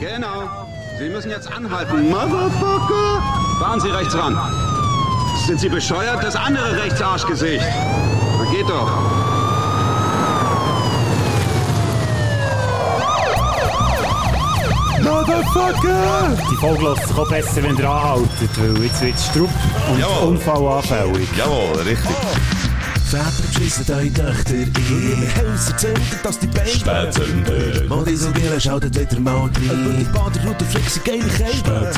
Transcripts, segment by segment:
Genau. Sie müssen jetzt anhalten. Motherfucker! Fahren Sie rechts ran. Sind Sie bescheuert? Das andere Rechtsarschgesicht. Na geht doch. Motherfucker! Die Folge lässt sich auch besser, wenn ihr anhaltet, weil jetzt wird es Strupp und Jawohl. unfallanfällig. Jawohl, richtig. Väter beschissen eure Töchter in ihre Häuser zünden, dass die Beine Spätzünder. Modisogele schaltet wieder mal rein. Die Baderroute flexen geile Kälte.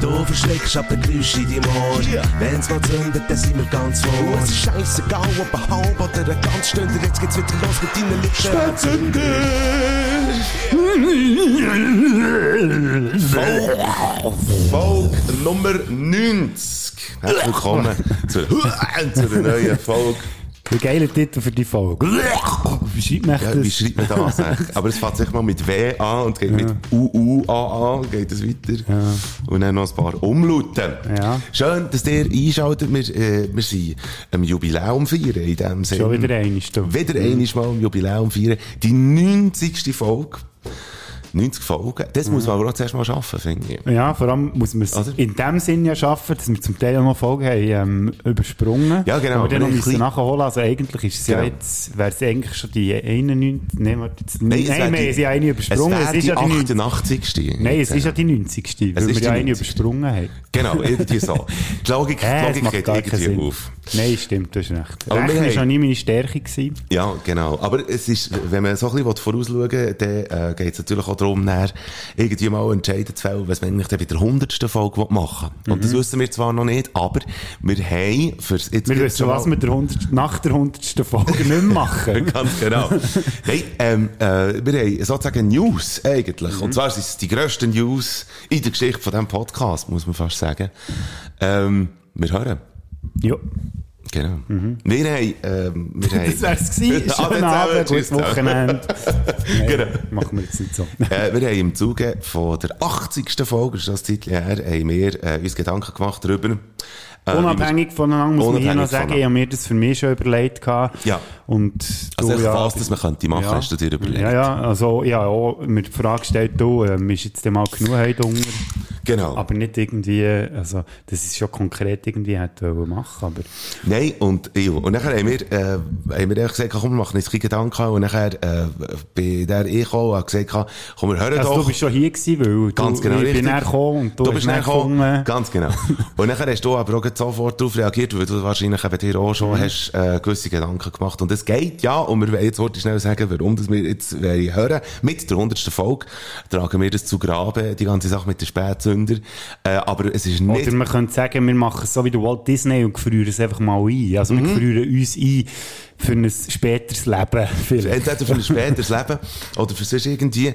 Du verschreckst ab den Geräusch in deinem Ohr. Wenn's mal zündet, dann sind wir ganz vor. Es ist scheissegal, ob ein halb oder ein ganz Stunde. Jetzt geht's wieder los mit deinen Lippen. Folge Nummer 90. Herzlich willkommen zur, zur neuen Folge. Wie geiler Titel für die Folge. Wie schreibt man Ja, wie das? schreibt man das? eigentlich? Aber es fängt sich mal mit W an und geht mit U, U, A, A, geht es weiter. Und dann noch ein paar Umlauten. Ja. Schön, dass ihr einschaltet. Wir, äh, wir sind am Jubiläum feiern in dem Sinne. Schon wieder einmal. Wieder einmal mal am Jubiläum feiern. Die 90. Folge. 90 Folgen. Das muss man aber auch zuerst mal schaffen, finde ich. Ja, vor allem muss man es Oder? in dem Sinn ja schaffen, dass wir zum Teil auch noch Folgen haben ähm, übersprungen. Ja, genau, Aber dann müssen bisschen- nachholen. Also eigentlich ist es ja Genau. jetzt, wäre es eigentlich schon die 91, nein, warte, jetzt, Nein, nein, es wir die- haben sie eine übersprungen. Es Es ist die ja die 90. 88. Nein, es ist ja die 90. Weil ist wir die ja eine 90. übersprungen haben. Genau, irgendwie so. Die Logik, die Äh, es Logik geht irgendwie auf. Nein, stimmt, du hast recht. Aber Rechnen war schon nie meine Stärke. Gewesen. Ja, genau. Aber es ist, wenn man so ein bisschen vorausschauen will, dann äh, geht es natürlich auch darum, irgendwie mal entscheiden zu fällen, was man eigentlich bei der 100. Folge machen. Und das wissen wir zwar noch nicht, aber wir haben fürs... Jetzt Wir wissen, schon was wir der 100, nach der 100. Folge nicht mehr machen. Ganz genau. Nein, ähm, äh, wir haben sozusagen News eigentlich. Und zwar sind es die grössten News in der Geschichte von diesem Podcast, muss man fast sagen. Ähm, wir hören. ja. Genau. Wir haben, ähm, wir. Das wär's gewesen. Ah, Schönen Abend, gutes Wochenende. Nein, Genau. Machen wir jetzt nicht so. Äh, wir haben im Zuge von der 80. Folge, ist das Zeit her, haben wir äh, uns Gedanken gemacht darüber. Äh, Unabhängig voneinander muss man hier noch sagen, ich habe mir das für mich schon überlegt. Gehabt. Ja. Und du, Also ja, was, das man könnte machen, ja. hast du dir überlegt? Ja, ja, also ja, auch mir die Frage gestellt, du, ähm, ist jetzt mal genug heute Hunger? Genau. Aber nicht irgendwie, also das ist schon konkret irgendwie hätte machen, aber Nein, und, ja, und nachher haben wir, äh, haben wir gesagt, komm, wir machen uns keine Gedanken. Und nachher, äh, bei der ich gekommen und habe gesagt, komm, wir hören also doch. du bist schon hier gewesen, weil Ganz du, genau, ich richtig. bin gekommen und du, du bist gekommen. Ganz genau. Und nachher hast du aber auch gleich sofort darauf reagiert, weil du wahrscheinlich eben dir auch Mhm. schon hast, äh, gewisse Gedanken gemacht. Und es geht, ja, und wir wollen jetzt wollte ich schnell sagen, warum das wir jetzt wollen hören. Mit der 100. Folge tragen wir das zu Graben, die ganze Sache mit den Spätzünder. Äh, aber es ist nicht... Oder man könnte sagen, wir machen es so wie der Walt Disney und gefrieren es einfach mal ein. Also Mhm. wir gefrieren uns ein für ein späteres Leben. Vielleicht. Entweder für ein späteres Leben oder für sonst irgendwie. Äh,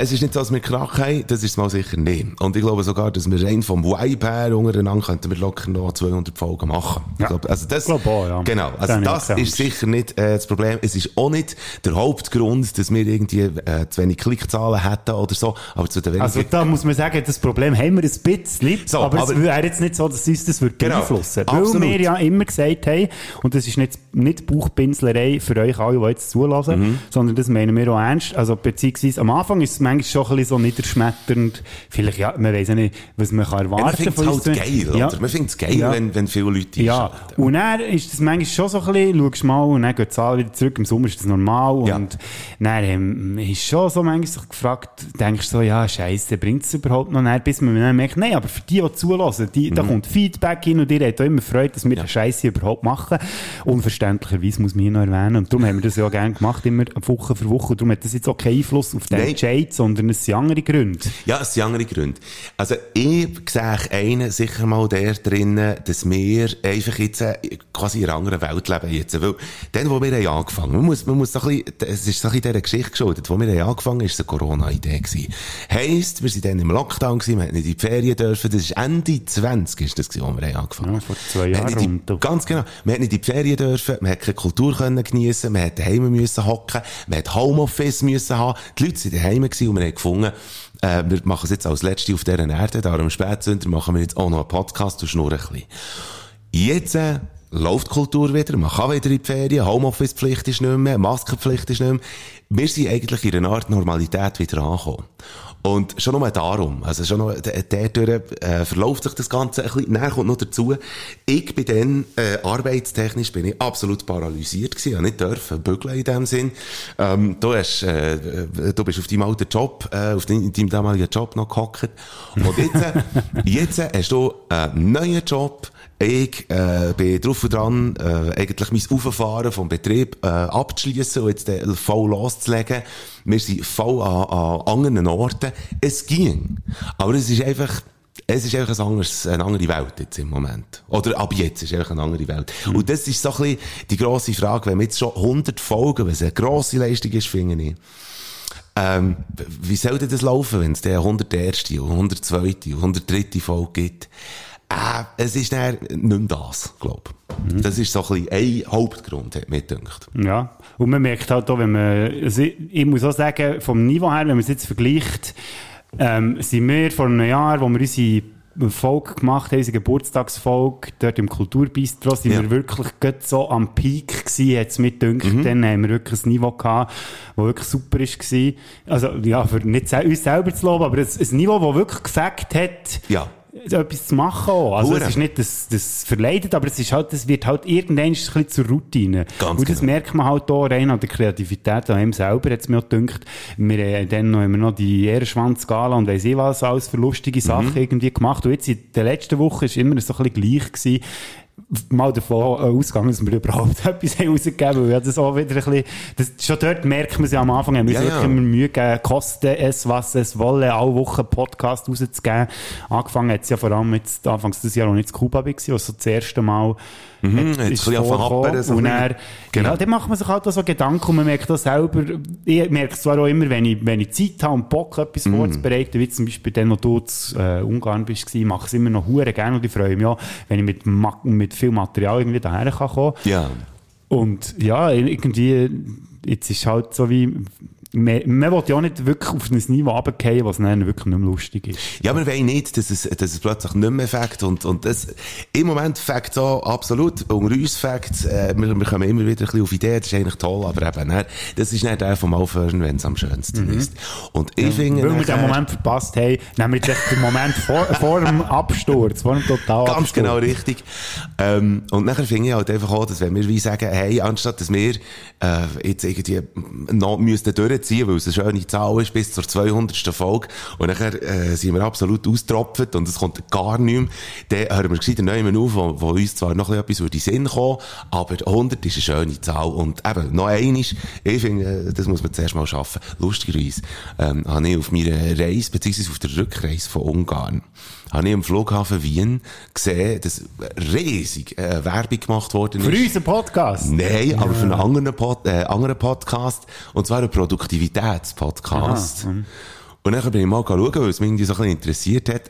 es ist nicht so, dass wir Krach haben, das ist es mal sicher nicht. Und ich glaube sogar, dass wir rein vom Vibe her untereinander könnten wir locker noch 200 Folgen machen. Ja. Ich glaube, also das, auch, ja. Genau. Also das ist sicher nicht äh, das Problem. Es ist auch nicht der Hauptgrund, dass wir irgendwie äh, zu wenig Klickzahlen hätten oder so. Aber zu den. Also da muss man sagen, das Problem haben wir ein bisschen, So, aber, aber- es wäre jetzt nicht so, dass uns das würde Genau, beeinflussen Weil absolut. wir ja immer gesagt haben, und das ist nicht, nicht Bauchpinselerei für euch alle, die jetzt zulassen, Mhm. sondern das meinen wir auch ernst. Also beziehungsweise am Anfang ist es manchmal schon ein bisschen so niederschmetternd. Vielleicht, ja, man weiss ja nicht, was man kann ja, man erwarten findet es halt geil, Ja. oder? Man findet es geil, Ja. wenn, wenn viele Leute Ja, einschalten. und dann ist das manchmal schon so ein bisschen, schaust mal und dann geht die Zahl wieder zurück, im Sommer ist das normal Ja. und dann ähm, ist schon so manchmal sich gefragt, denkst du so, ja, scheisse, bringt es überhaupt noch? Dann, bis man dann merkt, nein, aber für die, die zulassen, die, Mhm. da kommt Feedback hin und ihr habt auch immer Freude, dass wir den Scheisse überhaupt machen. Unverständlicherweise muss man hier noch erwähnen und darum haben wir das ja gerne gemacht, immer Woche für Woche und darum hat das jetzt auch keinen Einfluss auf den Nein. Entscheid, sondern es sind andere Gründe. Ja, es sind andere Gründe. Also, ich sehe einen sicher mal der drinnen, dass wir einfach jetzt äh, quasi in einer anderen Welt leben jetzt. Weil, dann, wo wir haben angefangen, man muss, man muss so ein bisschen, es ist so ein bisschen dieser Geschichte geschuldet, wo wir haben angefangen, ist es eine Corona-Idee gewesen. Heisst, wir sind dann im Lockdown gewesen, wir hätten nicht in die Ferien dürfen, das ist Ende 20 ist das gewesen, wo wir haben angefangen. Ja, vor zwei Jahren die, Ganz genau. Wir hätten nicht in die Ferien dürfen, wir hätten Kultur können geniessen, wir hätten daheim müssen hocken, wir hätten Homeoffice müssen haben. Die Leute sind daheim gewesen und wir haben gefunden, äh, wir machen es jetzt als Letzte auf dieser Erde, da am Spätsünder machen wir jetzt auch noch einen Podcast und schnurren ein bisschen. Jetzt, äh, läuft die Kultur wieder, man kann wieder in die Ferien, Homeoffice-Pflicht ist nicht mehr, Maskenpflicht ist nicht mehr. wir sind eigentlich in einer Art Normalität wieder angekommen. Und schon nur darum, also schon nur, der, äh, verläuft sich das Ganze ein bisschen, näher kommt noch dazu, ich bin dann, äh, arbeitstechnisch bin ich absolut paralysiert gewesen, ich nicht dürfen bügeln in dem Sinn. Ähm, du hast, äh, äh, du bist auf deinem alten Job, äh, auf deinem, deinem damaligen Job noch gehockt. Und jetzt, äh, jetzt hast du einen neuen Job, ich äh, bin drauf und dran, äh, eigentlich mein Auffahren vom Betrieb äh, abzuschließen und jetzt äh, voll loszulegen. Wir sind voll an, an anderen Orten. Es ging. Aber es ist einfach, es ist einfach ein anderes, eine andere Welt jetzt im Moment. Oder ab jetzt ist es einfach eine andere Welt. Und das ist so ein bisschen die grosse Frage, wenn wir jetzt schon 100 Folgen, was eine grosse Leistung ist, finde ich, ähm, wie soll denn das laufen, wenn es der 101. und 102. und 103. Folge gibt? Äh, es ist dann nicht mehr das, glaube ich. Das ist so ein bisschen ein Hauptgrund, hat mir gedacht. Ja, und man merkt halt auch, wenn man, also ich, muss auch sagen, vom Niveau her, wenn man es jetzt vergleicht, ähm, sind wir vor einem Jahr, wo wir unsere Folge gemacht haben, unsere Geburtstagsfolge, dort im Kulturbistro, sind Ja. wir wirklich so am Peak gewesen, hat's mir gedacht. Mhm. Dann haben wir wirklich ein Niveau gehabt, das wirklich super war. Also, ja, für nicht uns selber zu loben, aber ein, ein Niveau, das wirklich gefällt hat, Ja. Etwas zu machen auch. Also Hure. es ist nicht das, das verleidet, aber es ist halt, es wird halt irgendwann ein bisschen zur Routine. Ganz Und das genau. merkt man halt auch rein an der Kreativität an ihm selber, hat es mir auch gedacht. Wir haben dann noch, wir noch die Ehrenschwanz-Gala und weiss ich was alles für lustige Sachen irgendwie gemacht. Und jetzt in der letzten Woche ist immer so ein bisschen gleich gewesen. Mal davon äh, ausgegangen, dass wir überhaupt etwas haben rausgegeben weil ja das auch wieder ein bisschen, das, schon dort merkt man es ja am Anfang, haben wir Ja, uns ja. wirklich immer Mühe gegeben, koste es, was es wolle, alle Wochen Podcast rauszugeben. Angefangen hat es ja vor allem jetzt, anfangs des Jahres, als ich in Kuba war, was so das erste Mal Mhm, hat- jetzt ist vorgekommen. So und dann, bisschen. Genau. ja, dann macht man sich halt so Gedanken und man merkt auch selber, ich merke es zwar auch immer, wenn ich, wenn ich Zeit habe und Bock, etwas Mhm. vorzubereiten, wie zum Beispiel dann, wo du in äh, Ungarn bist, mache ich es immer noch hure gerne und ich freue mich auch, wenn ich mit, mit viel Material irgendwie daher kann kommen. Ja. Und ja, irgendwie, jetzt ist halt so wie, man, man will ja auch nicht wirklich auf ein Niveau runterfallen, was dann wirklich nicht mehr lustig ist. Ja, wir wollen nicht, dass es, dass es plötzlich nicht mehr fängt. Und, und das, im Moment fängt so absolut. Unter uns fängt äh, wir, wir kommen immer wieder ein bisschen auf Ideen, das ist eigentlich toll, aber eben, dann, das ist nicht der vom Aufhören, wenn es am schönsten ist. Und ich finde, Mhm. Weil wir den Moment verpasst haben, echt den Moment vor, vor dem Absturz, vor dem Totalabsturz. Ganz genau richtig. Ähm, und nachher finde ich halt einfach auch, dass wenn wir wie sagen, hey, anstatt dass wir äh, jetzt irgendwie noch müssten durchziehen, weil es eine schöne Zahl ist, bis zur 200. Folge, und nachher äh, sind wir absolut austropft und es kommt gar nichts mehr, dann hören wir gescheiter neu auf, wo, wo uns zwar noch etwas in den Sinn kommen, aber 100 ist eine schöne Zahl. Und eben, noch einiges, ich finde, äh, das muss man zuerst mal schaffen. Lustigerweise ähm, habe ich auf meiner Reise, beziehungsweise auf der Rückreise von Ungarn, habe ich am Flughafen Wien gesehen, dass riesig äh, Werbung gemacht worden ist. Für unseren Podcast. Nein, aber für einen anderen, Pod, äh, anderen Podcast. Und zwar einen Produktivitätspodcast. Und dann bin ich mal schauen, weil es mich irgendwie so ein bisschen interessiert hat.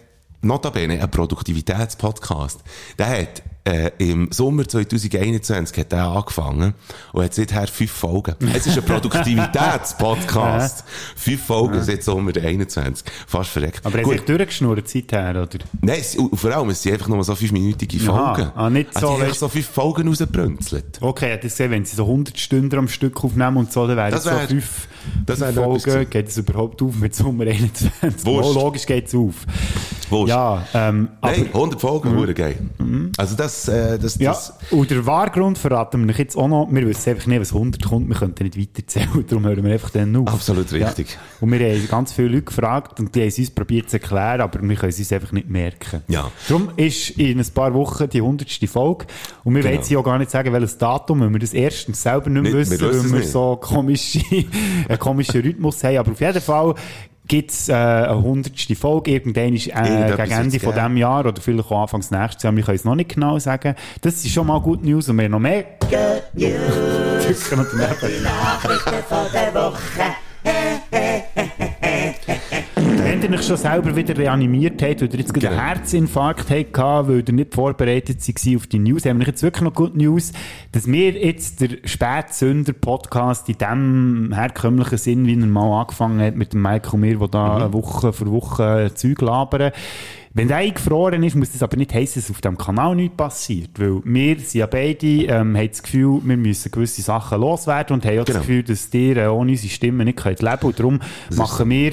Notabene, ein Produktivitätspodcast. Der hat äh, im Sommer 2021 hat der angefangen und hat seither fünf Folgen. Es ist ein Produktivitätspodcast. fünf Folgen seit Sommer 21. Fast verreckt. Aber er hat sich durchgeschnurrt seither, oder? Nein, es, vor allem, es sind einfach nur so fünfminütige Aha. Folgen. Ah, nicht also, so, haben weißt- so fünf Folgen rausgebrünzelt. Okay, hätte gesehen, wenn sie so 100 Stunden am Stück aufnehmen und so, dann wären Das es wär- so fünf, das fünf Folgen. Geht es überhaupt auf mit Sommer 21? Wurscht. Oh, logisch geht es auf. Wurscht. Ja, ähm, Nein, 100 Folgen, mhm. geil. Also das, äh, das, ja, das, und der Wahrgrund verraten wir euch jetzt auch noch. Wir wissen einfach nicht, was 100 kommt. Wir können nicht weiterzählen, darum hören wir einfach dann auf. Absolut richtig. Ja. Und wir haben ganz viele Leute gefragt und die haben es uns probiert zu erklären, aber wir können es uns einfach nicht merken. Ja. Darum ist in ein paar Wochen die 100. Folge und wir Genau. wollen sie auch gar nicht sagen, welches Datum, weil wir das erstens selber nicht Nicht- wissen, wir weil wir nicht. so komische, einen komischen Rhythmus haben. Aber auf jeden Fall gibt es äh, eine 100. Folge, irgendwann ist, äh, gegen Ende von diesem Jahr oder vielleicht auch Anfangs nächstes Jahr, wir können es noch nicht genau sagen. Das ist schon mal gute News und wir haben noch mehr Drücken wir daneben. Kennt ihr ihr euch schon selber wieder reanimiert habt, weil ihr jetzt gerade Genau. einen Herzinfarkt habt, weil ihr nicht vorbereitet seid auf die News, haben wir jetzt wirklich noch gute News, dass wir jetzt der Spätsünder-Podcast in dem herkömmlichen Sinn, wie er mal angefangen hat mit dem Mike und mir, der da Mhm. Woche für Woche Zeug labern, wenn der eingefroren ist, muss das aber nicht heissen, dass auf dem Kanal nichts passiert. Weil wir sind ja beide, ähm, haben das Gefühl, wir müssen gewisse Sachen loswerden und haben auch Genau. das Gefühl, dass ihr äh, ohne unsere Stimme nicht könnt leben Und darum machen wir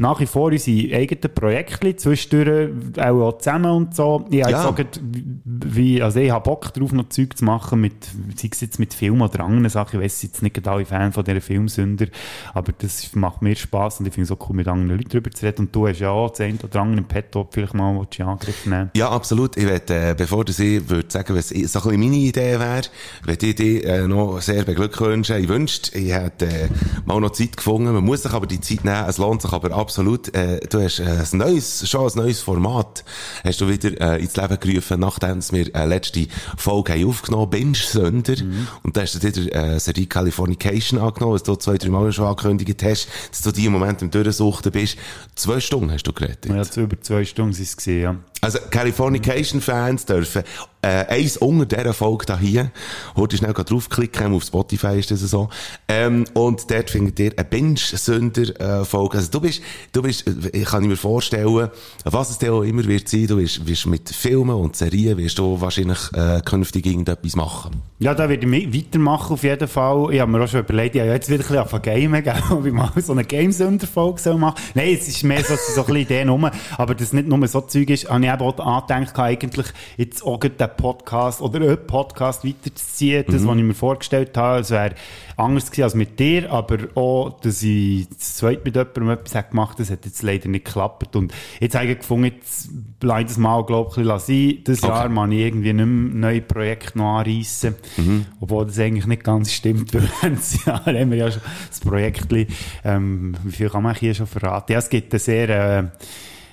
nach wie vor unsere eigenen Projekte, zwischendurch auch, zusammen und so. Ich, habe Ja. gerade wie, also ich habe Bock drauf, noch Zeug zu machen, mit, sei es jetzt mit Film oder anderen Sachen. Ich weiss jetzt nicht alle Fan von dieser Filmsünder, aber das macht mir Spass und ich finde es auch cool, mit anderen Leuten darüber zu reden. Und du hast ja auch das eine oder andere im Petto, vielleicht mal willst du in Angriff nehmen. Ja, absolut. Ich würde, äh, bevor du ich würde sagen, was ich- so ein bisschen meine Idee wäre, würde ich dich äh, noch sehr beglückwünschen. Ich wünschte, ich hätte äh, mal noch Zeit gefunden. Man muss sich aber die Zeit nehmen. Es lohnt sich aber absolut. Äh, du hast äh, ein neues, schon ein neues Format hast du wieder äh, ins Leben gerufen, nachdem wir äh, letzte Folge haben aufgenommen Binge-Sünder. Und da hast du dir äh, Serie Californication angenommen, was du zwei, drei Mal schon angekündigt hast, dass du die im Moment im Durchsuchten bist. Zwei Stunden hast du geredet. Ja, über zwei Stunden sind es ja. Also, Californication-Fans dürfen, äh, eins unter dieser Folge hier, heute schnell draufklicken, auf Spotify ist das so, ähm, und dort findet ihr eine Binge-Sünder-Folge. Also, du bist, du bist, äh, ich kann mir vorstellen, was es dir auch immer wird sein, du wirst, wirst mit Filmen und Serien, wirst du wahrscheinlich, äh, künftig irgendetwas machen. Ja, da werde ich weitermachen auf jeden Fall. Ich habe mir auch schon überlegt, ja, jetzt wieder ein bisschen gamen, gell, ob ich mal so eine Games-Unterfolge soll machen Nein, es ist mehr so, so ein bisschen Ideen rum, aber das nicht nur so Zeug ist, habe ich eben auch angedenkt, eigentlich jetzt auch den Podcast oder einen Podcast weiterzuziehen, das, was ich mir vorgestellt habe, es wäre anders gewesen als mit dir, aber auch, dass ich das zweite mit jemandem etwas habe gemacht das hat jetzt leider nicht geklappt und jetzt habe ich gefunden, jetzt bleib das mal, glaube ich, ein bisschen sein. Das Okay. Jahr kann ich irgendwie nicht mehr neue Projekte noch anreissen. Obwohl das eigentlich nicht ganz stimmt, weil letztes Jahr haben wir ja schon das Projekt, ähm, wie viel kann man hier schon verraten? Ja, es gibt eine sehr, äh,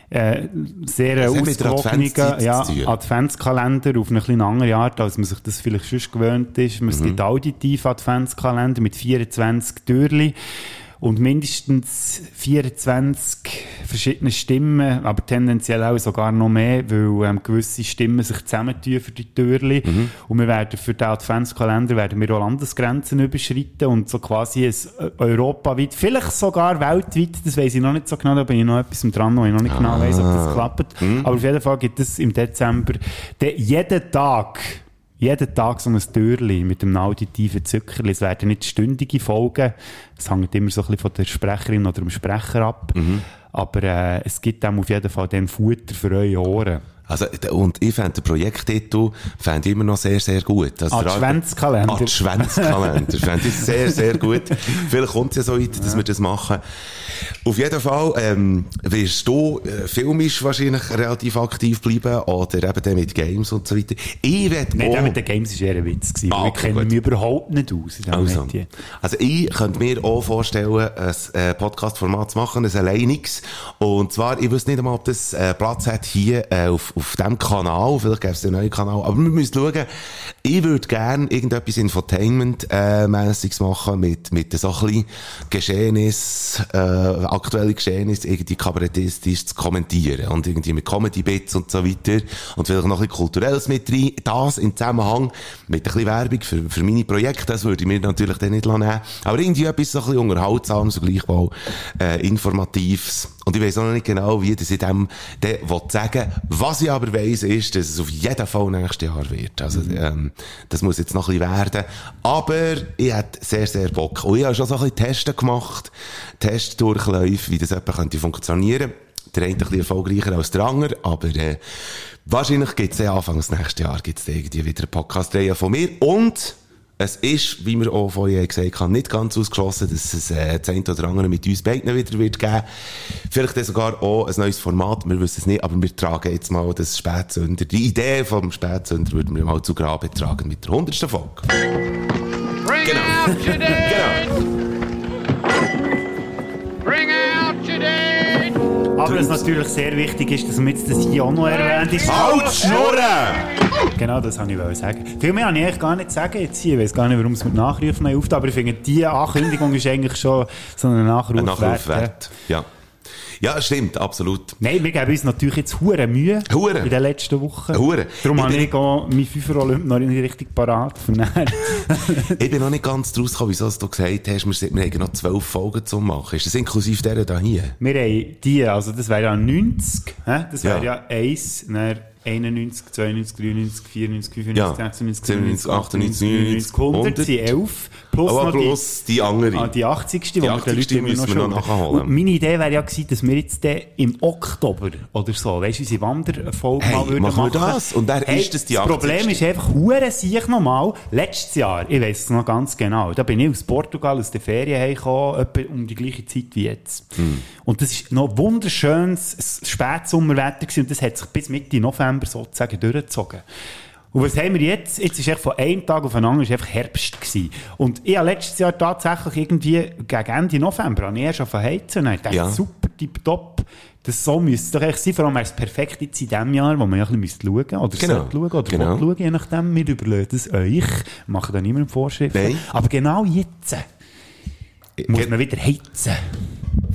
äh, sehr ausgewogenen Adventszeit ja. Adventskalender auf eine bisschen andere Art, als man sich das vielleicht sonst gewöhnt ist. Es gibt auditive Adventskalender mit 24 Türchen und mindestens 24 verschiedene Stimmen, aber tendenziell auch sogar noch mehr, weil ähm, gewisse Stimmen sich zusammentun für die Türchen. Und wir werden für den Adventskalender werden wir auch Landesgrenzen überschreiten und so quasi ein äh, europaweit, vielleicht sogar weltweit, das weiß ich noch nicht so genau, da bin ich noch etwas dran, wo ich noch nicht genau weiss, ob das klappt. Aber auf jeden Fall gibt es im Dezember jeden Tag jeden Tag so ein Türli mit einem auditiven Zuckerli. Es werden nicht stündige Folgen. Es hängt immer so ein bisschen von der Sprecherin oder dem Sprecher ab. Aber äh, es gibt dann auf jeden Fall dann Futter für eure Ohren. Also, und ich fände den Projekttitel fände ich immer noch sehr, sehr gut. Also, Arbeit- Adventskalender. Adventskalender. fände ich sehr, sehr gut. Vielleicht kommt es ja so weit, dass wir das machen. Auf jeden Fall, ähm, wirst du äh, filmisch wahrscheinlich relativ aktiv bleiben oder eben dann mit Games und so weiter. Ich werde Nein, auch- mit den Games war eher ein Witz. Gewesen. Ah, wir okay, kennen mich überhaupt nicht aus in diesem Also, also ich könnte mir auch vorstellen, ein äh, Podcast-Format zu machen, ein alleiniges. Und zwar, ich wüsste nicht einmal, ob das äh, Platz hat hier äh, auf, auf dem Kanal. Vielleicht gäbe es einen neuen Kanal. Aber wir müssen schauen. Ich würde gerne irgendetwas Infotainment-mässiges machen mit, mit so ein bisschen Geschehnis, äh, aktuelle Geschehnis, irgendwie kabarettistisch zu kommentieren. Und irgendwie mit Comedy-Bits und so weiter. Und vielleicht noch ein bisschen Kulturelles mit rein. Das im Zusammenhang mit ein bisschen Werbung für, für meine Projekte. Das würde ich mir natürlich dann nicht nehmen. Aber irgendwie etwas so ein bisschen unterhaltsames und gleichwohl äh, informatives. Und ich weiss auch noch nicht genau, wie das in dem sagen Was ich aber weiss, ist, dass es auf jeden Fall nächstes Jahr wird. Also, ähm, das muss jetzt noch ein bisschen werden. Aber ich hätte sehr, sehr Bock. Und ich habe schon so ein bisschen Testen gemacht. Testdurchläufe, wie das etwa könnte funktionieren. Der eine ein bisschen erfolgreicher als der andere, aber äh, wahrscheinlich gibt es Anfang des nächsten Jahres gibt's irgendwie wieder eine Podcast-Reihe von mir. Und es ist, wie wir auch vorhin gesagt haben, nicht ganz ausgeschlossen, dass es äh, das eine oder andere mit uns beiden wieder wird geben. Vielleicht sogar auch ein neues Format, wir wissen es nicht, aber wir tragen jetzt mal das Spätsünder. Die Idee vom Spätsünder würden wir mal zu Grabe tragen mit der 100. Folge. Bring Genau. out Aber was natürlich sehr wichtig ist, dass man jetzt das hier auch noch erwähnt ist. Halt, Schnurren! Genau, das wollte ich wollen sagen. Viel mehr habe ich eigentlich gar nicht sagen jetzt hier. Ich weiß gar nicht, warum es mit Nachrufen auftaucht, aber ich finde, diese Ankündigung ist eigentlich schon so ein Nachruf, Ein Nachruf wert. wert. Ja. Ja, stimmt, absolut. Nein, wir geben uns natürlich jetzt hure Mühe Hure. in den letzten Wochen. Hure. Darum Ich habe ich auch meinen Fünfer-Olymp noch nicht richtig parat. Ich bin noch nicht ganz draus gekommen, wieso du gesagt hast, wir, sind- wir haben noch zwölf Folgen zu machen. Ist das inklusive der da hier? wir haben die, also das wäre ja 90, hä? das wäre Ja. ja 1, dann 91, 92, 93, 94, 95, Ja. 96, 97, 98, 99, 99, 100, sind 11. Plus Aber noch die, die andere. Ah, die 80. Die, Die wir den 80. Leuten immer müssen wir noch nachholen. Meine Idee wäre ja gewesen, dass wir jetzt dann im Oktober oder so, weißt du, unsere Wanderfolge Hey, mal würden machen wir das? Und wer ist das, die Das 80.? Problem ist einfach, hure sich nochmal, letztes Jahr, ich weiss es noch ganz genau, da bin ich aus Portugal, aus der Ferien heimgekommen, etwa um die gleiche Zeit wie jetzt. Hm. Und das ist noch wunderschönes Spätsommerwetter gewesen und das hat sich bis Mitte November sozusagen durchgezogen. Und was haben wir jetzt? Jetzt ist echt von einem Tag auf den anderen ist einfach Herbst gewesen. Und ich habe letztes Jahr tatsächlich irgendwie gegen Ende November habe ich erst auf heizen. Und ich dachte, Ja. super, tipptopp. Das so müsste es doch echt sein. Vor allem wäre es perfekt jetzt in diesem Jahr, wo man ja ein bisschen schauen müsste. Oder Genau. sollte schauen. Oder Genau. schauen, je nachdem. Wir überlegen es euch. Machen da niemandem Vorschriften. Nein. Aber genau jetzt muss man wieder heizen.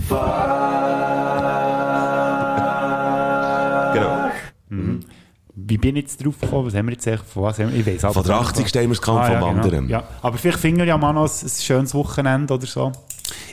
Genau. Wie bin ich jetzt drauf gekommen? Was haben wir jetzt eigentlich, von was haben wir, ich weiss Von der 80. haben wir es vom ja, genau. anderen. Ja. Aber vielleicht finden wir ja mal noch ein, ein schönes Wochenende oder so.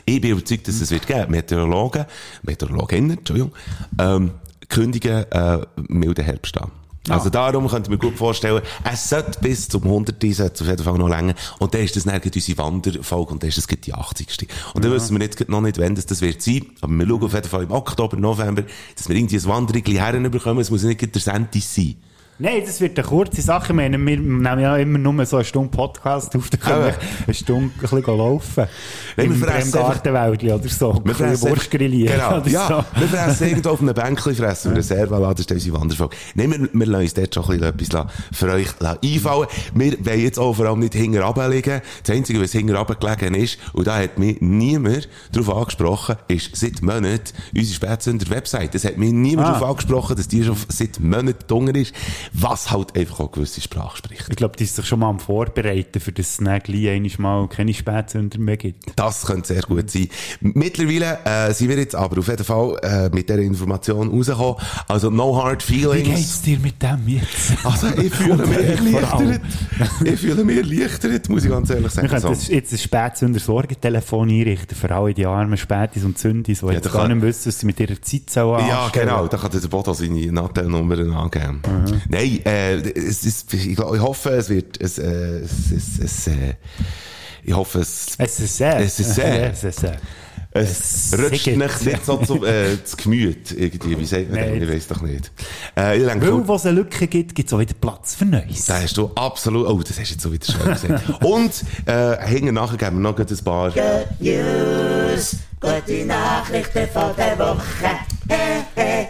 Ich bin überzeugt, dass es wird geben. Meteorologen, Meteorologinnen, Entschuldigung, ähm, kündigen äh, milden Herbst an. Also darum könnte ich mir gut vorstellen, es sollte bis zum 100. sollte auf jeden Fall noch länger. Und dann ist das dann unsere Wanderfolge und dann ist das die 80. Und dann wissen wir jetzt noch nicht, wann das, das wird sein. Aber wir schauen auf jeden Fall im Oktober, November, dass wir irgendwie ein Wanderung herbekommen. Es muss nicht der Sentis sein. Nein, das wird eine kurze Sache. Wir nehmen ja immer nur so eine Stunde Podcast auf, dann können wir eine Stunde ein bisschen laufen. Nein, wir Im fressen Gartenwäldchen oder so. Bisschen fressen Wurst grillieren Genau, ja. so. Wir fressen irgendwo auf einem Bänkchen fressen wir eine Servala, das ist unsere Wanderfolge. Nein, wir, wir lassen uns dort schon ein bisschen etwas für euch einfallen. Wir wollen jetzt auch vor allem nicht hinten runterliegen. Das Einzige, was hinten runtergelegen ist, und da hat mich niemand darauf angesprochen, ist seit Monaten unsere Spätsünder Website. Das hat mich niemand Ah. darauf angesprochen, dass die schon seit Monaten dunkel ist, was halt einfach auch gewisse Sprache spricht. Ich glaube, die ist sich schon mal am Vorbereiten, für das es dann gleich mal keine Spätsünder mehr gibt. Das könnte sehr gut sein. Mittlerweile äh, sind wir jetzt aber auf jeden Fall äh, mit dieser Information rausgekommen. Also no hard Wie feelings. geht's dir mit dem jetzt? Also ich fühle mich erleichtert. Ich fühle mich erleichtert, muss ich ganz ehrlich Wir sagen. können So. jetzt ein Spätsünder-Sorgentelefon einrichten für alle die armen Spätis und Zündis, die jetzt da gar kann- nicht wissen, was sie mit ihrer Zeit sollen Ja, anstellen. genau. Da kann der Bodo seine Nattelnummern angeben. Nein, äh, es ist, ich, hoffe, es wird, es, äh, es, es, es äh, ich hoffe, es, Es ist sehr. Es ist sehr. Es ist sehr. es Es rutscht nicht, nicht so zu, äh, das Gemüt, irgendwie. Wie sagt man Nein. das? Ich weiß doch nicht. Äh, ich denke, Weil, wo es eine Lücke gibt, gibt es auch wieder Platz für Neues. Da hast du absolut, oh, das hast du jetzt so wieder schön gesagt. Und, äh, hinten nachher geben wir noch ein paar, News, gute Nachrichten von der Woche. äh, äh,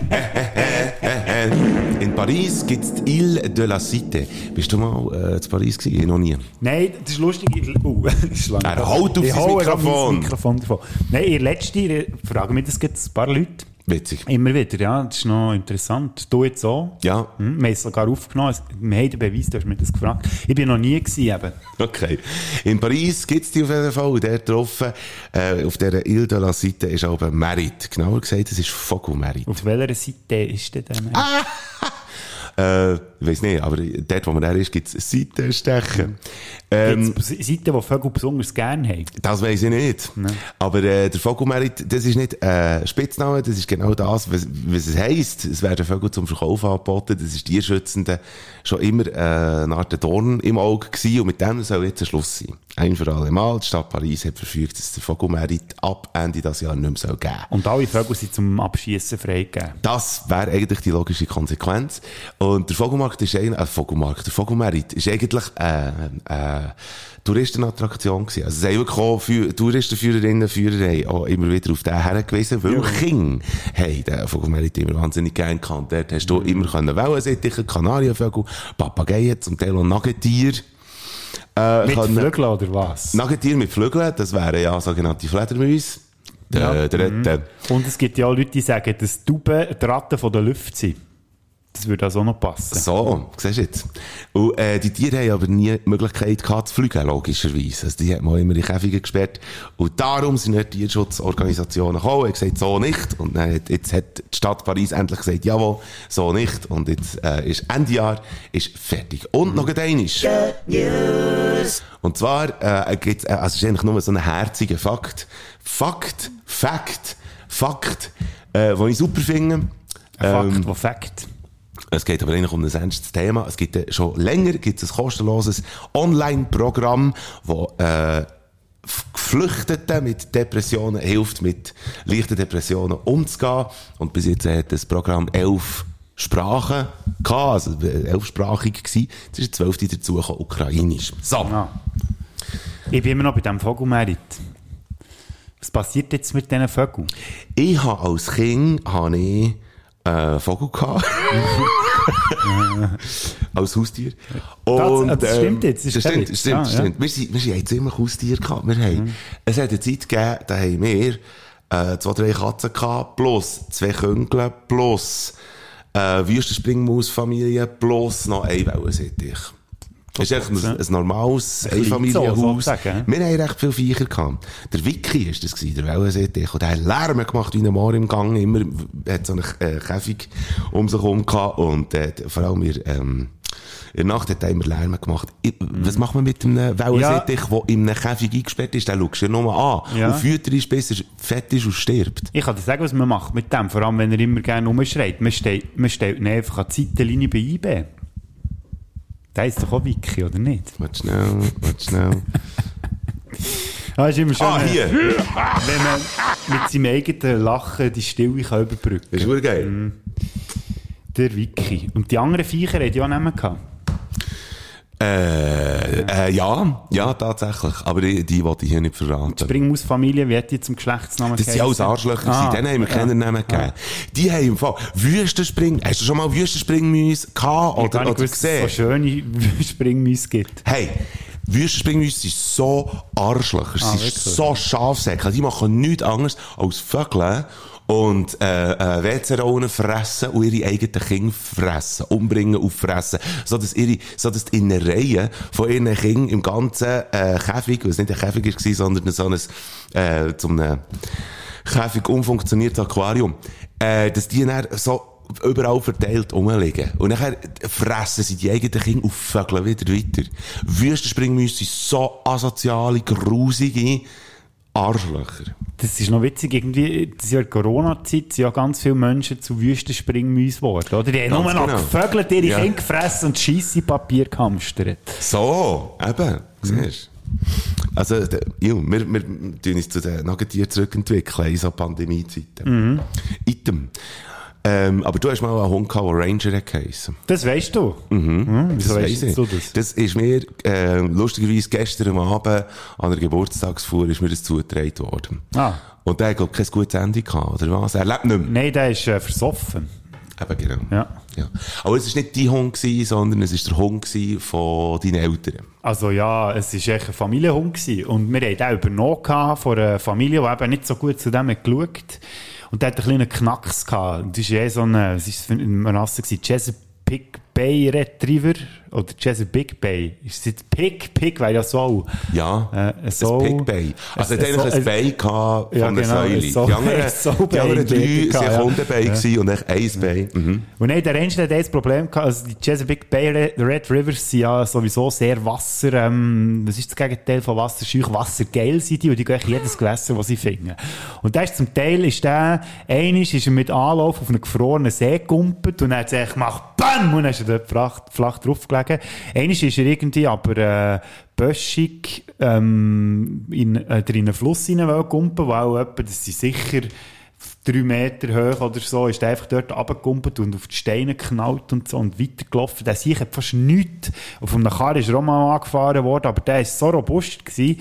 in Paris gibt's die Ile de la Cité. Bist du mal, äh, zu Paris gewesen? Noch nie. Nein, das ist lustig. Ich, uh, das ist lang. Er haut auf Ich sein Mikrofon. Mikrofon davon. Nein, ihr letzte, fragen mich das gibt ein paar Leute. Witzig. Immer wieder, ja, das ist noch interessant. Du jetzt auch? Ja. Hm, wir haben es sogar aufgenommen. Wir haben den Beweis, du hast mir das gefragt. Ich bin noch nie gewesen, eben. Okay. In Paris gibt's die auf jeden Fall. Dort drauf, äh, auf dieser Ile de la Cité ist aber Merit. Genauer gesagt, es ist Vogelmerit. Auf welcher Seite ist der denn? Ah. Äh, ich weiss nicht, aber dort, wo man da ist, gibt's Seitenstechen. Ähm, Seiten, die Vögel besonders gerne haben. Das weiss ich nicht. Aber äh, der Vogelmerit, das ist nicht äh, Spitzname, das ist genau das, was, was es heisst. Es werden Vögel zum Verkauf angeboten. Das ist Tierschützende schon immer äh, eine Art Dorn im Auge gewesen. Und mit dem soll jetzt ein Schluss sein. Ein für alle Mal. Die Stadt Paris hat verfügt, dass der Vogelmerit ab Ende dieses Jahr nicht mehr soll geben Und alle Vögel sind zum Abschießen freigegeben. das wäre eigentlich die logische Konsequenz. Und der Vogelmarkt ist eigentlich, äh, Vogelmarkt, der Vogelmerit ist eigentlich, äh, äh, Touristenattraktion gewesen. Also es wirklich auch für Touristenführerinnen und Führer auch immer wieder auf den hergewiesen, weil Kinder haben den Vogelmerit immer wahnsinnig gern gekannt. Dort hast du immer können Wellensittiche, Kanarienvögel, Papageien, zum Teil auch Nagetier. Äh, Mit können- Vögeln oder was? Nagetier mit Flügeln, das wären ja sogenannte Fledermäuse. Ja. Der, der, der, Und es gibt ja auch Leute, die sagen, dass Tauben die Ratten von der Luft sind. Das würde also auch noch passen. So, siehst du jetzt. Und, äh, die Tiere haben aber nie die Möglichkeit gehabt zu fliegen, logischerweise. Also, die hat man immer in Käfige gesperrt. Und darum sind nicht Tierschutzorganisationen gekommen und haben gesagt, so nicht. Und dann jetzt hat die Stadt Paris endlich gesagt, jawohl, so nicht. Und jetzt, äh, ist Ende Jahr, ist fertig. Und noch einiges. Und zwar, äh, gibt's, äh, also, es ist eigentlich nur so ein herziger Fakt. Fakt, Fakt, Fakt, äh, den ich super finde. Ein Ähm, Fakt, wo Fakt. Es geht aber eigentlich um ein ernstes Thema. Es gibt schon länger gibt es ein kostenloses Online-Programm, wo äh, Geflüchteten mit Depressionen hilft, mit leichten Depressionen umzugehen. Und bis jetzt hat das Programm elf Sprachen gehabt, also äh, elfsprachig gewesen. Jetzt ist der zwölfte dazugekommen, ukrainisch. So. Ja. Ich bin immer noch bei diesem Vogelmerit. Was passiert jetzt mit diesen Vögeln? Ich habe als Kind habe ich, äh, Vogel gehabt. als Haustier. Das- das stimmt jetzt, das Das stimmt, Witz. stimmt, Ah, ja. stimmt. Wir, sind, wir sind immer Haustier gehabt. Wir haben, Es hat eine Zeit gegeben, da haben wir äh, zwei, drei Katzen gehabt, plus zwei Küngel, plus äh, Wüstenspringmausfamilie, plus noch ein Wellensittich. Das ist echt ein, ein normales Ein Einfamilienhaus. Wir haben recht viele Viecher gehabt. Der Vicky ist das gewesen, der Wellensittich. Und der hat Lärm gemacht wie ein Moor im Gang. Immer hat so einen äh, Käfig um sich herum gehabt. Und äh, vor allem wir, ähm, in der Nacht hat er immer Lärm gemacht. Ich, Was macht man mit einem Wellensittich, der in einem Käfig eingesperrt ist? Den schaust du ja nur an. Ja. Und füttert ist, bis er fett ist und stirbt. Ich kann dir sagen, was man macht mit dem, vor allem wenn er immer gerne rumschreit. Man stellt, man stellt ihn einfach an die Seitenlinie bei IB. Der ist doch auch Wiki, oder nicht? Warte schnell, warte schnell. Ah, ist immer schön, ah, hier! wenn man mit seinem eigenen Lachen die Stille kann überbrücken Das ist wirklich geil. Mhm. Der Wiki. Und die anderen Viecher hatten ja auch Namen gehabt. Äh, äh, ja, ja, tatsächlich. Aber die, die wollte ich hier nicht verraten. Springmausfamilie, wie hat die zum Geschlechtsnamen Das sind alles? Arschlöcher Ah. Denen haben wir ja. keinen Namen gegeben. Die haben im Fall Wüstenspring, hast du schon mal Wüstenspringmäuse gehabt Ich oder, gar nicht oder gewusst, dass es so gesehen? schöne Springmäuse gibt. Hey, Wüstenspringmäuse sind so Arschlöcher. Sie Ah, sind wirklich? so Schafsäcke. Die machen nichts anderes als Vögel und äh, äh, WC-Rollen fressen und ihre eigenen Kinder fressen, umbringen und fressen. So dass, ihre, so dass die Innereien von ihren Kindern im ganzen äh, Käfig, was nicht ein Käfig war, sondern so ein, äh, zum einem Käfig umfunktioniertes Aquarium, äh, dass die dann so überall verteilt rumliegen. Und nachher fressen sie die eigenen Kinder und vögeln wieder weiter. Wüstenspringmäuse sind so asoziale, grusige Arschlöcher. Das ist noch witzig, irgendwie, das Jahr Corona-Zeit sind ja ganz viele Menschen zu Wüstenspringmäusen geworden, oder? Die haben Ganz nur noch genau. gevögelt, ihre Ja. Kinder gefressen und scheisse Papier gehamstert. So, eben, siehst du. Also, jo, wir, wir tun uns zu den Nagetieren zurückentwickeln in so Pandemiezeiten. Item. Ähm, aber du hast mal einen Hund gehabt, der Ranger hat geheissen. Das weißt du? Mhm. Wieso Das weißt du das? Das ist mir, äh, lustigerweise gestern Abend an einer Geburtstagsfuhr ist mir das zugetragen worden. Ah. Und der hat, glaub ich, kein gutes Ende gehabt, oder was? Er lebt nicht mehr. Nein, der ist äh, versoffen. Eben, genau. Ja. ja. Aber es war nicht dein Hund, gewesen, sondern es war der Hund von deinen Eltern. Also ja, es war echt ein Familienhund. Gewesen. Und wir hatten den übernommen von einer Familie, die eben nicht so gut zu dem hat geschaut Und der hat einen kleinen Knacks gehabt. Das ist eh so eine, was ist das für eine Rasse gewesen? Chesapeake Bay Retriever oder Chesapeake Bay. Ist es jetzt Pig? Pig wäre ja so. Ja, Äh, ein so- Big Bay. Also, er ein- hat eigentlich ein- ein Bay gehabt Ja, von der genau, Säule. ein so- die anderen, ein so die Bay anderen drei waren ja. Und echt ein Bay. Mhm. Und nein, der Ranger hat das Problem gehabt, also die Chesapeake Bay Re- Red Rivers sind ja sowieso sehr Wasser, ähm, was ist das Gegenteil von Wasserscheuch? Wassergeil sind die und die gehen jedes Gewässer, das sie finden. Und der ist zum Teil, ist der, einisch ist er mit Anlauf auf einen gefrorenen See gegumpelt und dann hat er echt gemacht, BAM! Und dann ist er dort flach, flach drauf gelegen. Einisch ist er irgendwie aber, äh, böschig, ähm, in, äh, in einen Fluss hineingumpen, weil auch etwa, das sind sicher, drei Meter hoch oder so, ist einfach dort runtergekumpelt und auf die Steine geknallt und so und weitergelaufen. Der Sieg hat fast nichts. Auf einem Karren ist er angefahren worden, aber der war so robust gewesen.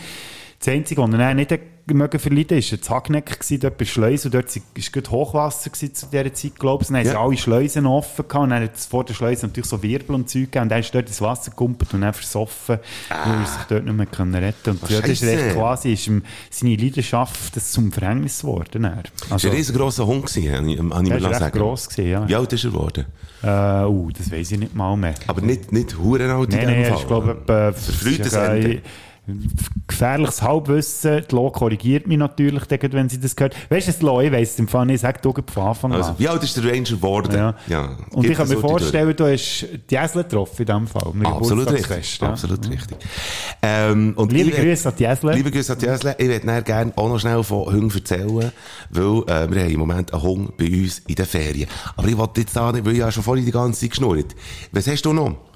Das Einzige, was er nicht mögen verleiden, ist ein Zagneck gewesen, dort bei Schleuse, und dort war gut Hochwasser gewesen zu dieser Zeit, glaube ich. Und dann haben sie Ja. alle Schleusen offen gehabt, und dann hat es vor der Schleuse natürlich so Wirbel und Zeug gegeben, und dann ist dort ins Wasser gekumpelt und dann versoffen, weil er sich dort nicht mehr können retten Und Ah, ja, das ist recht quasi, ist ihm seine Leidenschaft das zum Verhängnis geworden. Das Also, war ein riesengroßer Hund, gewesen, habe ich, habe ich mir sagen. gross gewesen, ja. Wie alt ist er geworden? Äh, uh, das weiß ich nicht mal mehr. Aber nicht, nicht hurenalt in nein, er Fall. ist, glaube ich, etwa... Verfrühtes ja, Ende. Gefährliches Halbwissen. Die Lo korrigiert mich natürlich, wenn sie das gehört. Weißt du, das Lo, ich weiss es im Fall nicht, sag du von Anfang an. Also, wie alt ist der Ranger geworden? ja. Und Gibt ich kann mir so vorstellen, du hast die Jäsel getroffen in diesem Fall. Absolut richtig. ja. Absolut richtig. Ähm, und Liebe ich Grüße an die Jäsle. Liebe Grüße an die Jäsle. Ich würde gerne auch noch schnell von Hunden erzählen, weil äh, wir haben im Moment einen Hund bei uns in den Ferien. Aber ich wollte jetzt da nicht, weil ich ja schon vorhin die ganze Zeit geschnurrt. Was hast du noch?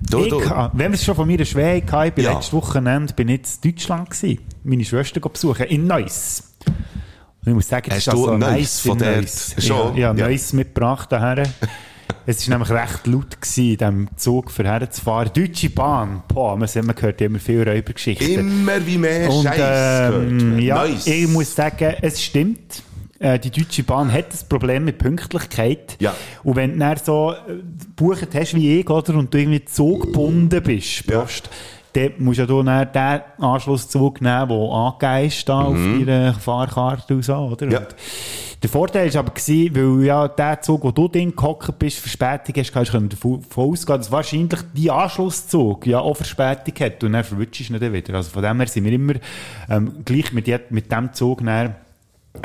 Du, Ich, ha- wenn wir es schon von meiner Schwäche hatten, ich bin Ja. letztes Wochenende bin ich in Deutschland gewesen, meine Schwester besuchen, in Neuss. Und ich muss sagen, Hast das ist du also Neuss von dort? Neuss. Schon? Ja, ja. Neuss mitgebracht daher. Es war nämlich recht laut gewesen, in diesem Zug für herzufahren. Deutsche Bahn, boah, man, man hört immer viel Räubergeschichten. Immer wie mehr Scheiß ähm, ja, Nice. ich muss sagen, es stimmt. Äh, Die Deutsche Bahn hat das Problem mit Pünktlichkeit. Ja. Und wenn du dann so äh, gebucht hast wie ich, oder, und du irgendwie zuggebunden bist, Ja. Post, dann musst ja du dann den Anschlusszug nehmen, der angegeben ist da auf deiner Fahrkarte und so, oder? Mhm. Ja. Und der Vorteil war aber, gewesen, weil ja der Zug, wo du drin gehockt bist, Verspätung hast, kannst du davon ausgehen, dass wahrscheinlich die Anschlusszug ja auch Verspätung hat und dann verwutschst du ihn dann wieder. Also von dem her sind wir immer ähm, gleich mit, mit dem Zug dann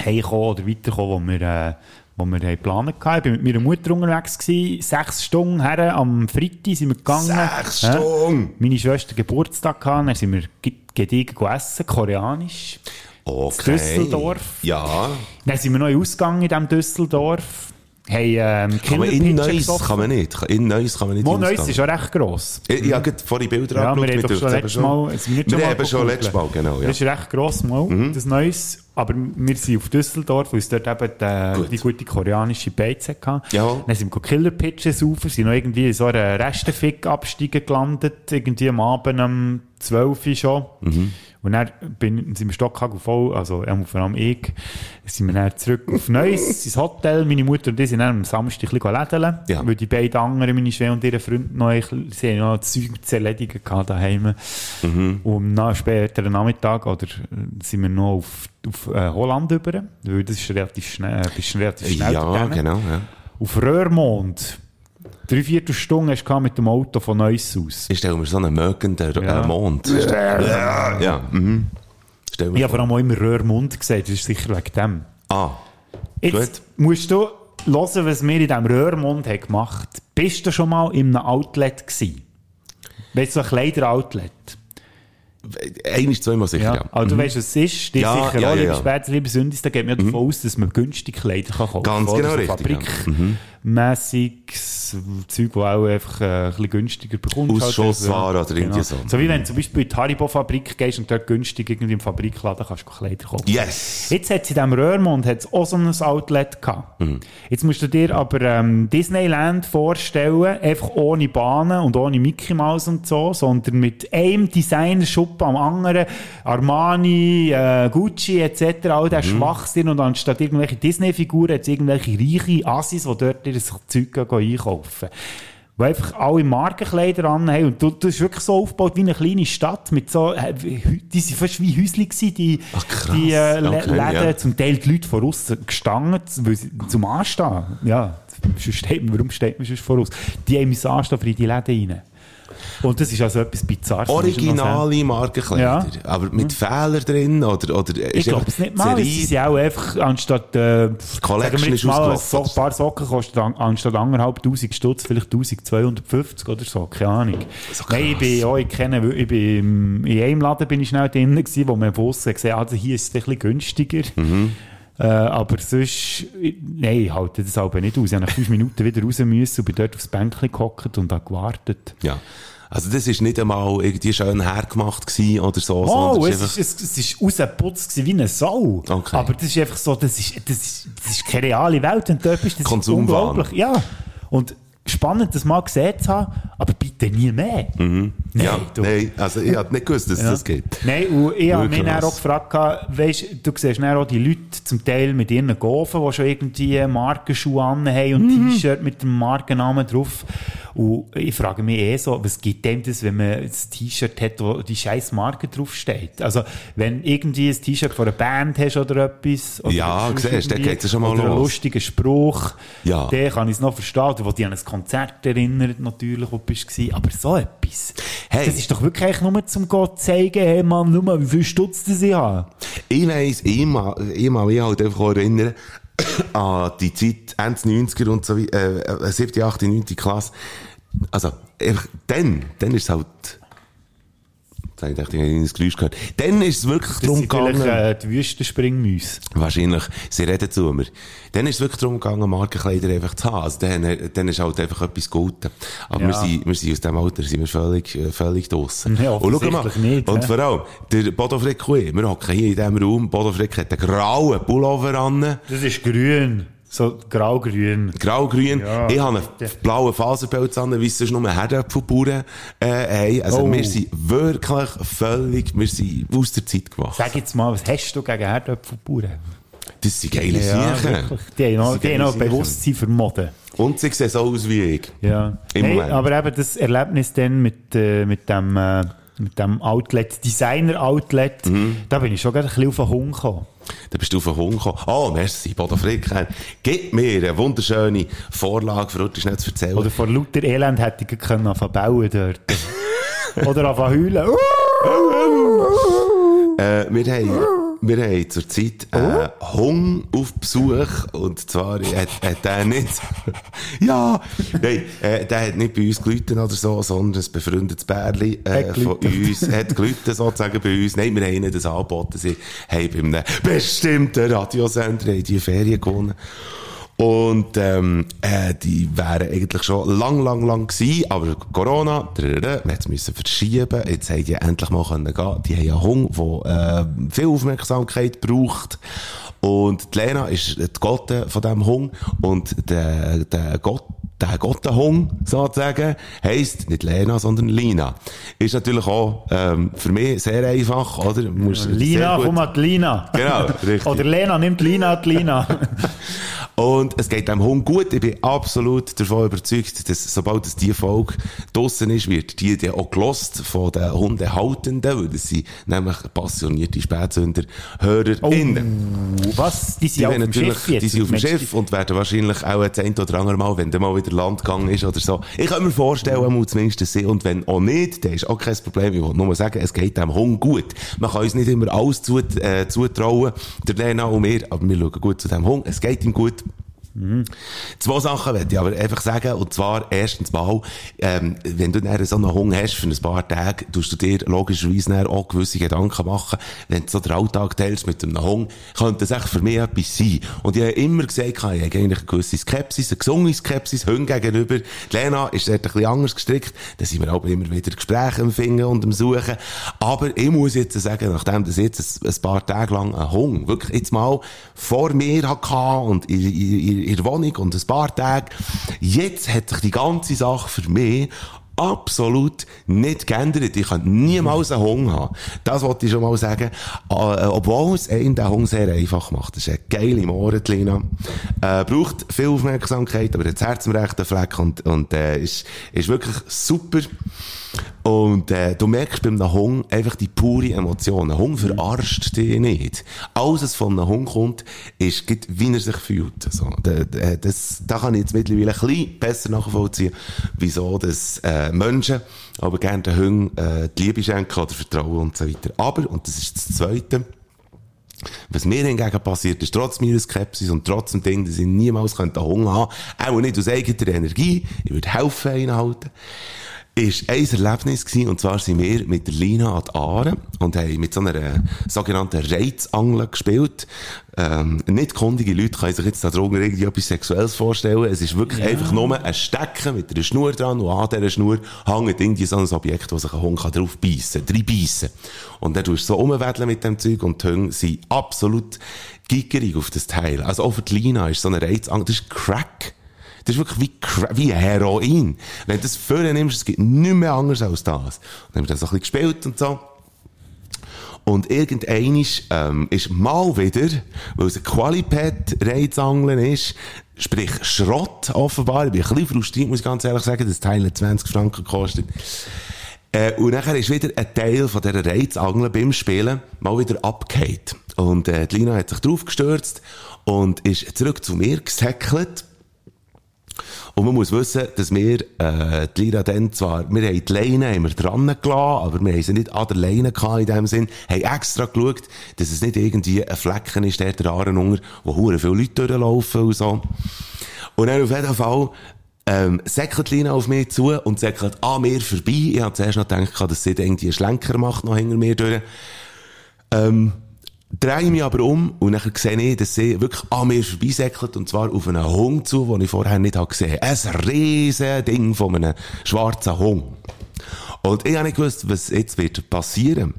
heimgekommen oder weitergekommen, wo wir, äh, wo wir geplant hatten. Ich war mit meiner Mutter unterwegs, gewesen, sechs Stunden her, am Freitag sind wir gegangen. Sechs? Stunden? Meine Schwester Geburtstag gehabt, dann sind wir ge- gediegen gegessen, koreanisch. Okay. Düsseldorf. Ja. Dann sind wir noch ausgegangen in diesem Düsseldorf. Haben, ähm, man in Neuss, kann man nicht. In Neuss kann man nicht Wo Neuss ist auch recht gross. Ich, ich habe vorhin Bilder Ja, wir angeschaut. haben mir doch dürft's schon letztes Mal, wir Wir schon haben schon letztes Mal, genau, ja. Mhm. Das ist recht gross mal, das Neues. Aber wir sind auf Düsseldorf, weil es dort eben die, Gut. die gute koreanische Beize hatte. Ja. Dann sind wir Killer Pitches rauf, sind noch irgendwie in so einer Restenfick-Abstiege gelandet, irgendwie am Abend um 12 Uhr schon. Mhm. Und dann bin, sind wir stockhagel voll, also vor allem ich, sind wir dann zurück auf Neuss, ins Hotel. Meine Mutter und ich sind dann am Samstag ein bisschen lädeln, Ja. weil die beiden anderen, meine Schwester und ihre Freunde, noch, ein bisschen- sie haben noch Zeug zu erledigen gehabt daheim. Mhm. Und am späteren Nachmittag, oder, äh, sind wir noch auf, auf äh, Holland über, weil das ist relativ schnell, äh, bist relativ schnell Ja, genau, ja. Auf Röhrmond. Drei Viertelstunde hast du mit dem Auto von Neuss aus. Ich stelle mir so einen mögenden Ja. äh, Mond. Ja, ja. Mhm. Ich habe vor. allem auch immer Röhrmond gesagt, das ist sicher wegen dem. Ah, Jetzt musst du hören, was wir in diesem Röhrmond haben gemacht haben. Bist du schon mal in einem Outlet gewesen? Weißt du, so ein Kleider-Outlet? eines, zweimal sicher, Ja. ja. Also du weißt, was es ist. Die Ja, sicher ja, auch, ja, liebe ja. Später, liebe Sündis, da geht man ja davon aus, dass man günstig Kleider kann kaufen Ganz oder? genau richtig, ja. Fabrikmässiges Zeug, das auch einfach äh, ein bisschen günstiger bekommst. halt. Ausschussware oder irgendwie so. So wie wenn du zum Beispiel in die Haribo-Fabrik gehst und dort günstig irgendwie im Fabrikladen kannst du Kleider kaufen. Yes! Jetzt hat es in diesem Röhrmond hat's auch so ein Outlet gehabt. Mhm. Jetzt musst du dir aber ähm, Disneyland vorstellen, einfach ohne Bahnen und ohne Mickey Mouse und so, sondern mit einem Designerschuppen am anderen, Armani, äh, Gucci etc., all Mhm. der Schwachsinn und anstatt irgendwelche Disney-Figuren hat es irgendwelche reiche Assis, die dort ihr Zeug gehen einkaufen. Die einfach alle Markenkleider anhaben. Und du, du ist wirklich so aufgebaut wie eine kleine Stadt mit so, äh, die sind fast wie Häusli gewesen, die, Ach, die äh, Okay, Läden, ja. zum Teil die Leute von außen gestanden, weil sie, zum Anstehen. Ja, sonst steht man, warum steht man sonst voraus? Die haben müssen anstehen für die Läden rein. Und das ist also etwas Bizarres. Originale Markenkleider. Ja. Aber mit Fehlern drin? Oder, oder Ich glaube es nicht mal. Sie sind auch einfach, anstatt, äh, Collection ist mal, so ein paar Socken kosten an, anstatt anderthalb Tausend Stutz vielleicht 1250 oder so, keine Ahnung. So krass. Nein, ich bin, ja, ich kenne, ich bin, in einem Laden bin ich schnell drin gewesen, wo man von gesehen hat, also hier ist es ein bisschen günstiger. Mhm. Äh, aber sonst, nein, ich halte das aber nicht aus. Ich habe nach fünf Minuten wieder raus müssen und bin dort aufs Bänkchen gehockt und habe gewartet. Ja. Also das ist nicht einmal irgendwie schön hergemacht gewesen oder so. Oh, es ist, es, es ist rausgeputzt wie eine Sau. Okay. Aber das ist einfach so, das ist, das ist, das ist keine reale Welt, wenn du dort bist. Das ist unglaublich. Ja. Und spannend, das mal gesehen zu haben, Aber bitte nie mehr. Mhm. Ja, du. nein, also ich hab nicht gewusst, dass es Ja. das gibt. Nein, und ich habe mich dann auch gefragt, weisst, du siehst dann auch die Leute zum Teil mit ihren Gofen, die schon irgendwie Markenschuhe anhaben und Mhm. T-Shirt mit dem Markennamen drauf. Und ich frage mich eh so, was gibt dem das, wenn man ein T-Shirt hat, wo die scheiß Marke draufsteht? Also, wenn irgendwie ein T-Shirt von einer Band hast oder etwas. Oder Ja, siehst, dann geht's ja schon mal Oder einen los. lustigen Spruch. Ja. Den kann ich es noch verstehen, oder wo dich an ein Konzert erinnert, natürlich, wo du gewesen. Aber so etwas. Hey. Das ist doch wirklich nur zum Gott zeigen, hey Mann, schau mal, wie viel Stutz das ich habe. Ich weiss, ich mag, ich mag mich halt einfach erinnern an die Zeit, Ende 90er und so, wie- äh, äh, 7., 8., 9. Klasse. Also, dann, dann ist es halt, jetzt habe ich gedacht, ich habe ein Geräusch gehört. Dann ist es wirklich Das darum gegangen, äh, die Wüstenspringmäuse. wahrscheinlich, sie reden zu mir. Dann ist es wirklich darum gegangen, Markenkleider einfach zu haben. Also, dann, dann ist halt einfach etwas Guten. Aber Ja. wir sind, wir sind aus dem Alter, sind wir völlig, äh, völlig draussen. Ja, und schau mal, nicht, und hä? vor allem, der Bodo Frick wir hocken hier in diesem Raum, Bodo Frick hat einen grauen Pullover an, Das ist grün. So grau-grün. grau-grün. Ja, ich habe einen blauen Faserpelz an, wie es sonst nur Herdöpfelbauern äh, haben. Also Oh. wir sind wirklich völlig, wir sind aus der Zeit gewachsen. Sag jetzt mal, was hast du gegen Herdöpfelbauern? Das sind geile Ja, Siechen. Die haben noch, die haben noch. Bewusstsein für Mode. Und sie sehen so aus wie ich. Ja. Im Hey, Moment. aber eben das Erlebnis dann mit, äh, mit dem, äh, mit dem Outlet, Designer-Outlet, Mhm. da bin ich schon gerade ein bisschen auf den Hund gekommen. Da bist du auf den Hund gekommen. Oh, merci, Bodo Frick. Gib mir eine wunderschöne Vorlage, für heute schnell zu erzählen. Oder vor lauter Elend hätte ich können anfangen dort. Oder anfangen heulen. Äh, wir haben, wir haben zurzeit einen Hung auf Besuch. Und zwar hat, hat der nicht, ja, nein, äh, der hat nicht bei uns gelitten oder so, sondern ein befreundetes Bärli, äh, von uns, hat gelitten sozusagen bei uns. Nein, wir haben ihnen das angeboten. Sie haben bei einem bestimmten Radiosender die Ferien gewonnen. Und ähm, äh, die wären eigentlich schon lang, lang, lang gewesen, aber Corona, drrrr, man müssen verschieben. Jetzt haben die endlich mal können gehen. Die haben einen Hund, der äh, viel Aufmerksamkeit braucht. Und die Lena ist die Gotte von diesem Hund und der, der Gott der Gottenhung, sozusagen, heisst nicht Lena, sondern Lina. Ist natürlich auch, ähm, für mich sehr einfach, oder? Du musst Lina, komm mal, die Lina. Genau, richtig. Oder Lena, nimmt Lina die Lina. Und es geht dem Hund gut. Ich bin absolut davon überzeugt, dass sobald es die Folge draussen ist, wird die dann auch gelost von den Hundehaltenden, weil das sind nämlich passionierte Spätsünder, HörerInnen. Was? Die sind Die, auf dem Schiff jetzt. die sind auf dem du, Schiff und werden wahrscheinlich auch das ein oder andere Mal, wenn der mal wieder Land gegangen ist oder so. Ich kann mir vorstellen, zumindest sehen. Und wenn auch nicht, dann ist auch kein Problem. Ich will nur sagen, es geht dem Hund gut. Man kann uns nicht immer alles zu, äh, zutrauen, der Lena und mir, aber wir schauen gut zu dem Hund. Es geht ihm gut. Zwei Sachen möchte ich aber einfach sagen. Und zwar, erstens mal, ähm, wenn du dann so einen Hunger hast für ein paar Tage, tust du dir logischerweise auch gewisse Gedanken machen. Wenn du so den Alltag teilst mit einem Hunger, könnte das echt für mich etwas sein. Und ich habe immer gesagt, ich habe eigentlich eine gewisse Skepsis, eine gesunde Skepsis, Hunden gegenüber. Die Lena ist dort ein bisschen anders gestrickt. Da sind wir aber immer wieder Gespräche am und am Suchen. Aber ich muss jetzt sagen, nachdem das jetzt ein, paar Tage lang ein Hunger wirklich jetzt mal vor mir hatte und in, in, in, der Wohnung und ein paar Tage, jetzt hat sich die ganze Sache für mich absolut nicht geändert. Ich kann niemals einen Hunger haben. Das wollte ich schon mal sagen. Äh, obwohl es einem den Hunger sehr einfach macht. Das ist eine geile Moore, die Lina. Äh, braucht viel Aufmerksamkeit, aber hat das Herz am rechten Fleck und, und äh, ist, ist wirklich super. Und äh, du merkst beim Hunger einfach die pure Emotion. Ein Hunger verarscht dich nicht. Alles, was von einem Hund kommt, ist wie er sich fühlt. So, da, das, da kann ich jetzt mittlerweile ein bisschen besser nachvollziehen, wieso dass äh, Menschen aber gerne den Hunden äh, die Liebe schenken oder Vertrauen und so weiter. Aber, und das ist das Zweite, was mir hingegen passiert ist, trotz meiner Skepsis und trotz dem Ding, dass ich niemals könnte Hunger haben auch nicht aus eigener Energie, ich würde helfen einhalten, ist ein Erlebnis gewesen, und zwar sind wir mit der Lina an die Aare und haben mit so einer äh, sogenannten Reizangel gespielt. Ähm, nicht kundige Leute können sich jetzt da drunter irgendwie etwas Sexuelles vorstellen. Es ist wirklich einfach nur ein Stecken mit einer Schnur dran und an dieser Schnur hängt irgendwie so ein Objekt, wo sich ein Hund kann drauf beißen, drei beißen. Und dann tust du so umwedeln mit dem Zeug und die Hunde sind absolut giggerig auf das Teil. Also auch für die Lina ist so eine Reizangel, das ist Crack. Das ist wirklich wie, wie Heroin. Wenn du das vorher nimmst, es gibt nichts mehr anderes als das. Und dann haben wir das so ein bisschen gespielt und so. Und irgendein ähm, ist mal wieder, weil es ein Qualipad-Reizangeln ist, sprich Schrott offenbar. Ich bin ein bisschen frustriert, muss ich ganz ehrlich sagen, das Teil hat 20 Franken gekostet. Äh, und nachher ist wieder ein Teil von dieser Reizangel beim Spielen mal wieder abgehakt. Und äh, die Lina hat sich drauf gestürzt und ist zurück zu mir gesäckelt. Und man muss wissen, dass wir, äh, die Lira dann zwar, wir haben die Leine haben wir dran gelassen, aber wir haben sie nicht an der Leine gehabt in dem Sinn, haben extra geschaut, dass es nicht irgendwie ein Flecken ist, der der Ahrenunger, wo hure viele Leute durchlaufen und so. Und dann auf jeden Fall, ähm, säckelt Lina auf mich zu und säckelt an mir vorbei. Ich habe zuerst noch gedacht, dass sie irgendwie einen Schlenker macht, noch hinter mir durch. Ähm, drehe mich aber um und dann sehe ich, dass sie wirklich an mir vorbeisäckelt und zwar auf einen Hund zu, den ich vorher nicht habe gesehen habe. Ein riesen Ding von einem schwarzen Hund. Und ich habe nicht gewusst, was jetzt wird passieren.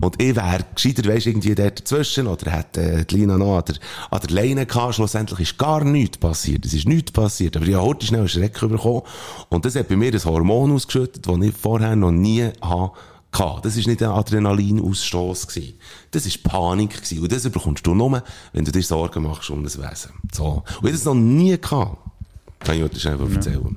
Und ich wäre gescheiter, weisst, irgendwie dort dazwischen, oder hätte äh, die Lina noch an der, an der Leine gehabt. Schlussendlich ist gar nichts passiert. Es ist nichts passiert. Aber ich habe heute schnell einen Schreck bekommen. Und das hat bei mir ein Hormon ausgeschüttet, das ich vorher noch nie hatte. Gehabt. Das war nicht ein Adrenalinausstoß. gewesen. Das war Panik. gewesen. Und das bekommst du nur, wenn du dir Sorgen machst um das Wesen. So. Und ich das noch nie gehabt. Kann ich heute schnell erzählen.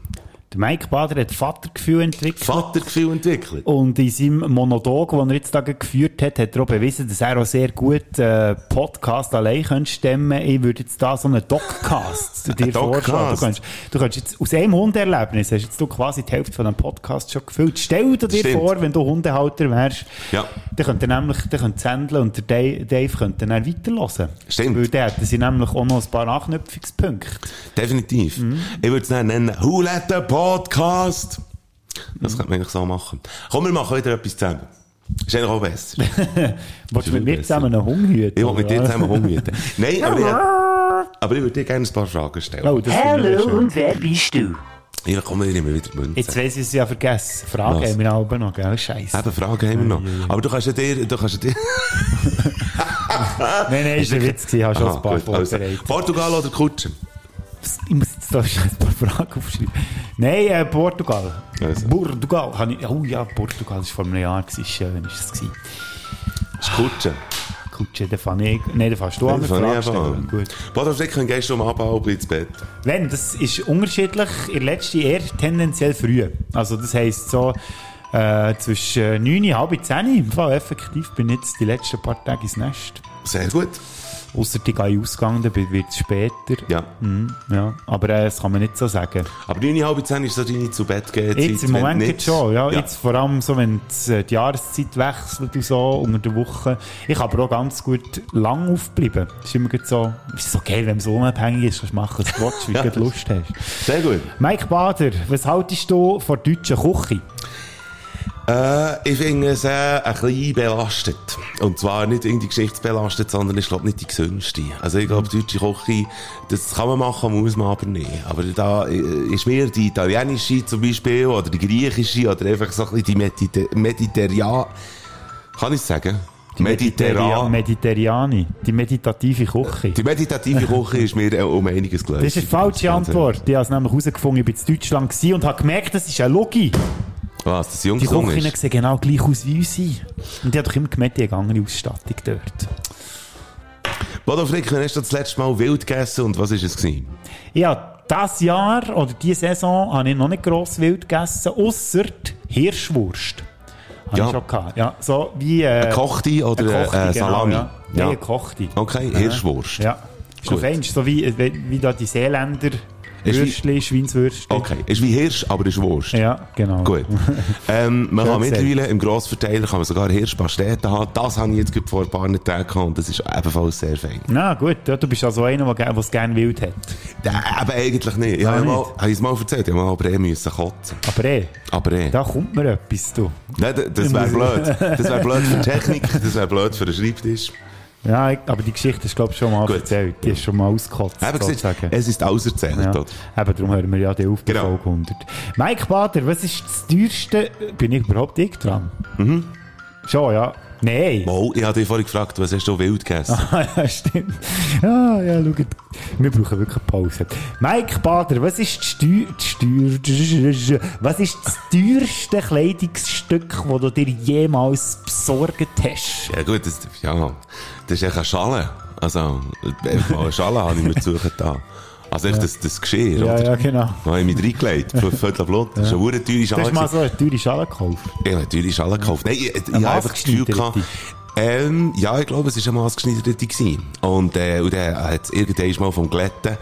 Der Mike Bader hat Vatergefühl entwickelt. Vatergefühl entwickelt. Und in seinem Monolog, den er jetzt da geführt hat, hat er auch bewiesen, dass er auch sehr gut äh, Podcast allein könnte stemmen Ich würde jetzt da so einen Doccast dir Ein vorschlagen. Du kannst, du kannst jetzt aus einem Hundeerlebnis, hast jetzt du quasi die Hälfte von dem Podcast schon gefüllt. Stell dir Stimmt. vor, wenn du Hundehalter wärst, Ja. dann könnte nämlich, dann könnte Sandler und der Dave, Dave könnten dann weiterhören. Stimmt. Weil hätten sie nämlich auch noch ein paar Anknüpfungspunkte. Definitiv. Ich würde es nennen, Who Let the Podcast? Das könnte man eigentlich so machen. Komm, wir machen wieder etwas zusammen. Ist eigentlich auch besser. Willst du mit mir zusammen einen Hund hüten? Ich will mit dir zusammen rumhüten. Nein, aber ich, aber ich würde dir gerne ein paar Fragen stellen. Oh, ich Hallo, und wer bist du? Ja, komm, wir nehmen wieder Münzen. Jetzt weiss ich es ja vergessen. Fragen Was? haben wir aber noch, gell? Scheiße. Eben, Fragen haben wir noch. Aber du kannst ja dir, du kannst ja dir... Nein, nein, ist ein Witz gewesen. Ich habe schon Aha, ein paar gut, also. Portugal oder Kutsche? Ich muss jetzt da schnell ein paar Fragen aufschreiben. Nein, äh, Portugal. Also. Portugal. Oh ja, Portugal war vor einem Jahr. Gewesen. Schön ist es. Gewesen. Das ist Kutsche. Kutsche, den fand ich... Nein, den fährst du an einfach stellen. an. Gut. Bodenflicken gehst du um Abend ins Bett. Wenn, das ist unterschiedlich. In der letzten eher tendenziell früh. Also das heisst so äh, zwischen 9 und halb 10. Im Fall effektiv bin ich jetzt die letzten paar Tage ins Nest. Sehr gut. Ausser die gehe ausgegangen, dann wird es später. Ja. Mhm, ja. Aber äh, das kann man nicht so sagen. Aber 9, halb 10 ist so deine zu Bett gehen Jetzt im Moment nicht- schon, ja. ja. Jetzt vor allem so, wenn die, äh, die Jahreszeit wechselt und so, unter der Woche. Ich kann aber auch ganz gut lang aufbleiben. Das ist immer so, ist so geil, wenn man so unabhängig ist, kannst du machen, was du willst, wie du Lust hast. Sehr gut. Mike Bader, was haltest du von der deutschen Küche? Äh, ich finde es äh, ein bisschen belastet. Und zwar nicht irgendwie geschichtsbelastet, sondern ich glaube nicht die gesündeste. Also ich glaube, die deutsche Küche, das kann man machen, muss man aber nicht. Aber da äh, ist mir die italienische zum Beispiel, oder die griechische, oder einfach so ein bisschen die Mediter Mediterran... Kann ich es sagen? Mediterran. Mediterrani. Die meditative Küche. Die meditative Küche ist mir äh, um einiges gelöst. Das ist eine falsche Antwort. Ich habe es nämlich herausgefunden, ich war in Deutschland und habe gemerkt, das ist eine Logik. Was, das Die Junggesungen Küchen ist? sehen genau gleich aus wie unsere. Und die hat doch immer gemerkt, die haben eine andere Ausstattung dort. Bodo Frick, wann hast du das letzte Mal wild gegessen und was war es? Gewesen? Ja, das Jahr oder diese Saison habe ich noch nicht gross wild gegessen, ausser Hirschwurst. Habe Ja. ich schon gehabt. Ja, so wie... Äh, Eine Kochte oder eine eine, Kochte, äh, genau, Salami? Ja. Nein, eine Kochte. Okay, Hirschwurst. Ja. Ist noch Gut. fein, ist so wie, wie, wie da die Seeländer Würstchen, Schweinswürstchen. Okay, ist wie Hirsch, aber ist Wurst. Ja, genau. Gut. ähm, man kann mittlerweile im Grossverteiler kann man sogar Hirschpasteten haben. Das habe ich jetzt vor ein paar Tagen gehabt und das ist ebenfalls sehr fein. Na gut, ja, du bist also einer, der es gerne wild hat. Äh, aber eigentlich nicht. Ich habe, nicht? mal, habe es mal erzählt, ich habe mal aber eh müssen kotzen. Aber eh, Aber eh. da kommt mir etwas, du. Nein, das wäre blöd. Das wäre blöd für die Technik, das wäre blöd für den Schreibtisch. Ja, ich, aber die Geschichte du, glaube ich, schon mal Gut. erzählt. Die ist schon mal ausgekotzt, Eben gesagt, sozusagen. es ist auserzählt. Ja. oder? Eben, darum hören wir ja die auf Genau. Folge 100. Mike Bader, was ist das teuerste... Bin ich überhaupt ich dran? Mhm. Schon, ja. Nein. Mal, ich habe dich vorhin gefragt, was hast du wild gegessen? Ah, ja, stimmt. Ah, ja, schaut. Wir brauchen wirklich Pause. Mike Bader, was ist das, Steuer was ist das teuerste Kleidungsstück, das du dir jemals besorgt hast? Ja gut, das, ja, das ist echt eine Schale. Also, mal eine Schale habe ich mir zu suchen da. Also echt das, das Geschirr, Ja, oder? ja, genau. Da habe ich mich reingelegt, für Viertel Blut. Das ist eine hure teure Du Schale. hast mal so eine teure Schale gekauft. Ich habe natürlich Schale gekauft. Nein, ich, ich Eine habe einfach das Gefühl gehabt, ähm, ja, ich glaube, es war eine maßgeschneiderte gewesen. Und, äh, und dann hat es irgendwann mal vom Glätten,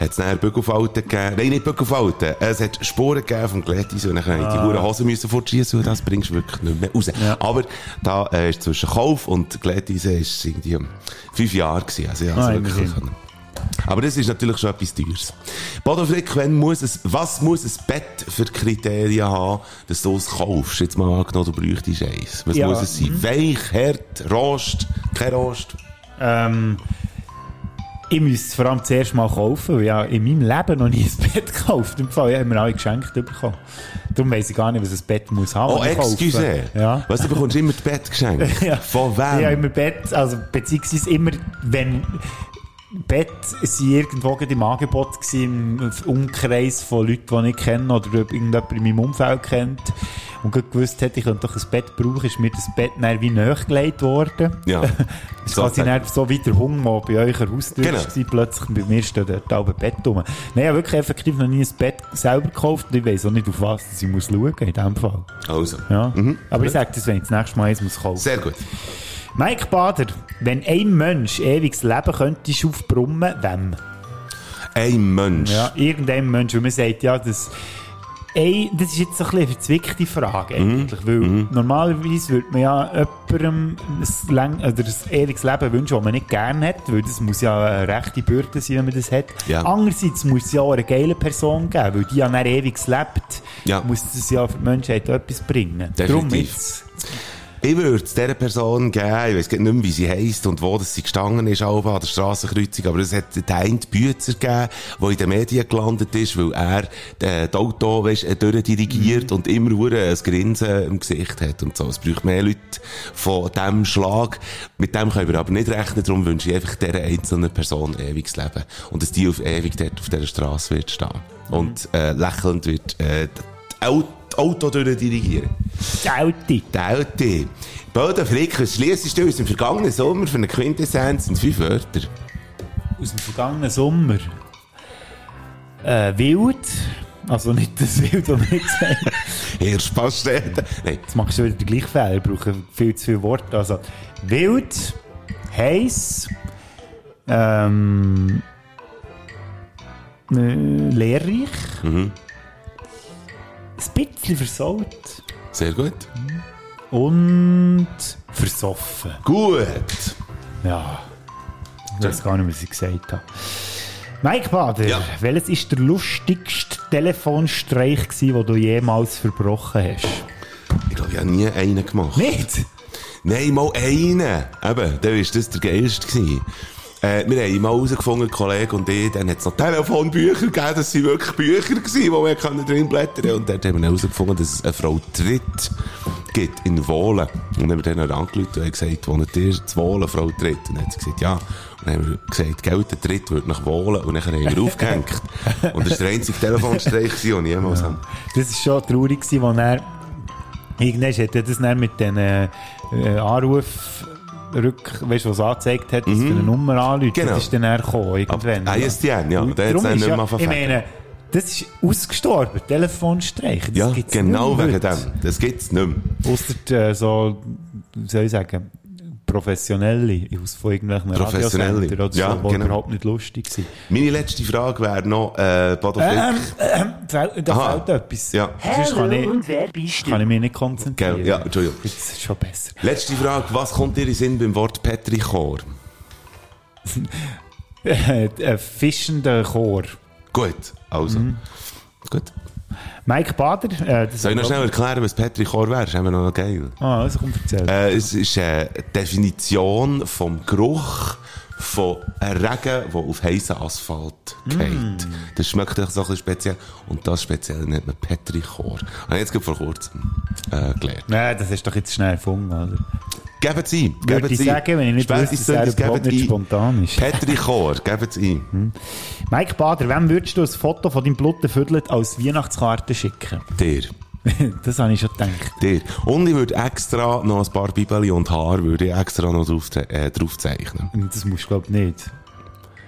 hat es nachher Bügelfalten gegeben. Nein, nicht Bügelfalten. Es hat Spuren gegeben vom Glättis und dann ich die hure Hose müssen fortschießen und das bringst du wirklich nicht mehr raus. Aber da äh, ist zwischen Kauf und Glättis ist irgendwie fünf Jahre gewesen. Also, es Ah, wirklich können. Aber das ist natürlich schon etwas Teures. Wenn muss es, was muss ein Bett für Kriterien haben, dass du es kaufst? Jetzt mal angenommen, du bräuchtest eins. Was Ja. muss es sein? Weich, hart, Rost, kein Rost? Ähm, ich müsste es vor allem zuerst mal kaufen, weil ich habe in meinem Leben noch nie ein Bett gekauft. Im Fall, ich habe mir alle geschenkt bekommen. Darum weiss ich gar nicht, was ein Bett muss haben. Oh, excuse. Ja. Was, du bekommst immer das Bett geschenkt? Ja. Von wem? immer Bett, also beziehungsweise immer, wenn Bett sind irgendwo gerade im Angebot gewesen, im Umkreis von Leuten, die ich kenne oder irgendjemand in meinem Umfeld kennt und gewusst hat, ich könnte doch ein Bett brauchen, ist mir das Bett dann wie nachgelegt worden. Ja. Ist quasi Sozusagen. nicht so wie der Hunger, der bei euch Haustür Genau. war, plötzlich bei mir steht dort ein Bett rum. Nein, ich habe wirklich effektiv noch nie ein Bett selber gekauft und ich weiss auch nicht, auf was ich muss schauen in dem Fall. Also. Ja. Aber ich sage das, wenn ich das nächste Mal eins muss kaufen Sehr gut. Mike Bader, wenn ein Mensch ewiges Leben könntest aufbrummen, wem? Ein Mensch. Ja, irgendein Mensch. Und man sagt ja, das, ey, das ist jetzt so ein bisschen eine verzwickte Frage eigentlich, weil normalerweise würde man ja jemandem ein, lang, oder ein ewiges Leben wünschen, das man nicht gerne hat, weil das muss ja eine rechte Bürde sein, wenn man das hat. Ja. Andererseits muss es ja auch eine geile Person geben, weil die ja dann ewiges lebt, Ja. muss das ja für die Menschheit etwas bringen. Darum Definitiv. jetzt, Ich würde es dieser Person geben, ich gar nicht mehr, wie sie heisst und wo das sie gestanden ist, auch an der Strassenkreuzung, aber es hat den Bützer gegeben, der in den Medien gelandet ist, weil er äh, das Auto weißt, äh, durchdirigiert und immer ein Grinsen im Gesicht hat und so. Es braucht mehr Leute von diesem Schlag. Mit dem können wir aber nicht rechnen, darum wünsche ich einfach dieser einzelnen Person ewiges Leben und dass die auf ewig dort auf dieser Straße wird stehen. Und äh, lächelnd wird äh, das Auto, Auto durchdirigieren. Alti. Tauti. Boden Frick, was schliessest du aus dem vergangenen Sommer für eine Quintessenz in fünf Wörter? aus dem vergangenen Sommer. Äh, wild. Also nicht das Wild, das wir jetzt haben. Hirschpastete. Nein. Jetzt machst du wieder den gleichen Fehler. Ich brauche viel zu viele Worte. Also, wild, heiß, ähm, äh, lehrreich, Mhm. Ein bisschen versaut Sehr gut. und versoffen. Gut. Ja. Ich weiß gar nicht, was ich gesagt habe. Mike Bader, Ja. welches ist der lustigste Telefonstreich gewesen, den du jemals verbrochen hast? Ich glaube, ich habe nie einen gemacht. Nicht? Nein, mal einen. Eben, dann war das der geilste. Gewesen. Äh, wir haben mal herausgefunden, Kollege und ich, dann hat es noch Telefonbücher gegeben, das waren wirklich Bücher gewesen, wo wir können drin blättern konnten. Und dort haben wir herausgefunden, dass es eine Frau Tritt gibt in Wohlen. Und dann haben wir dann angerufen und haben gesagt, wo nicht ihr zu Wohlen, Frau Tritt? Und dann hat sie gesagt, ja. Und dann haben wir gesagt, Geld, der Tritt wird nach Wohlen. Und dann haben wir aufgehängt. Und das war der einzige Telefonstreich, den ich jemals habe. Das war schon traurig, wo er irgendwann hat er das dann mit den äh, Anruf rück, weißt du, was angezeigt hat, dass für eine Nummer anruft. Genau. Das ist dann er gekommen, irgendwann. Ab ISDN, ja. Der hat's darum dann nicht ja, mehr Ich verfehlen. meine, das ist ausgestorben, Telefonstreich. Das Ja, genau wegen dem. Das gibt's nicht mehr. Ausser äh, so, wie soll ich sagen, Professionelle aus von irgendwelchen Professionelle. Radiosendern oder Ja, die genau. überhaupt nicht lustig sind. Meine letzte Frage wäre noch, äh, Bodo. Ähm, ähm, fehlt- da Aha. fehlt etwas. Ja. Kann ich, wer bist kann ich mich nicht konzentrieren. Gell, ja, Entschuldigung. Jetzt ist schon besser. Letzte Frage. Was kommt dir in den Sinn beim Wort Petrichor? Ein fischender Chor. Gut, also. Mhm. Gut. Mike Bader, äh, das Soll ich noch schnell erklären, was Petrichor wäre? Das ist eben noch geil. Ah, also komm, erzähl. Äh, es ist eine Definition vom Geruch von Regen, der auf heißen Asphalt Mm. geht. Das schmeckt echt so ein bisschen speziell. Und das speziell nennt man Petrichor. Habe ich jetzt gerade vor kurzem äh, gelernt. Nein, das ist doch jetzt schnell erfunden, oder? Gebt sie, Würde gebt ich sagen, wenn ich nicht wüsste, dass er überhaupt nicht spontan ist. Petri Chor, gebt sie. Mike Bader, wem würdest du ein Foto von deinem Bluten Viertel als Weihnachtskarte schicken? Dir. das habe ich schon gedacht. Dir. Und ich würde extra noch ein paar Bibeli und Haar würde ich extra noch drauf, äh, drauf zeichnen. Das musst du, glaube ich, nicht.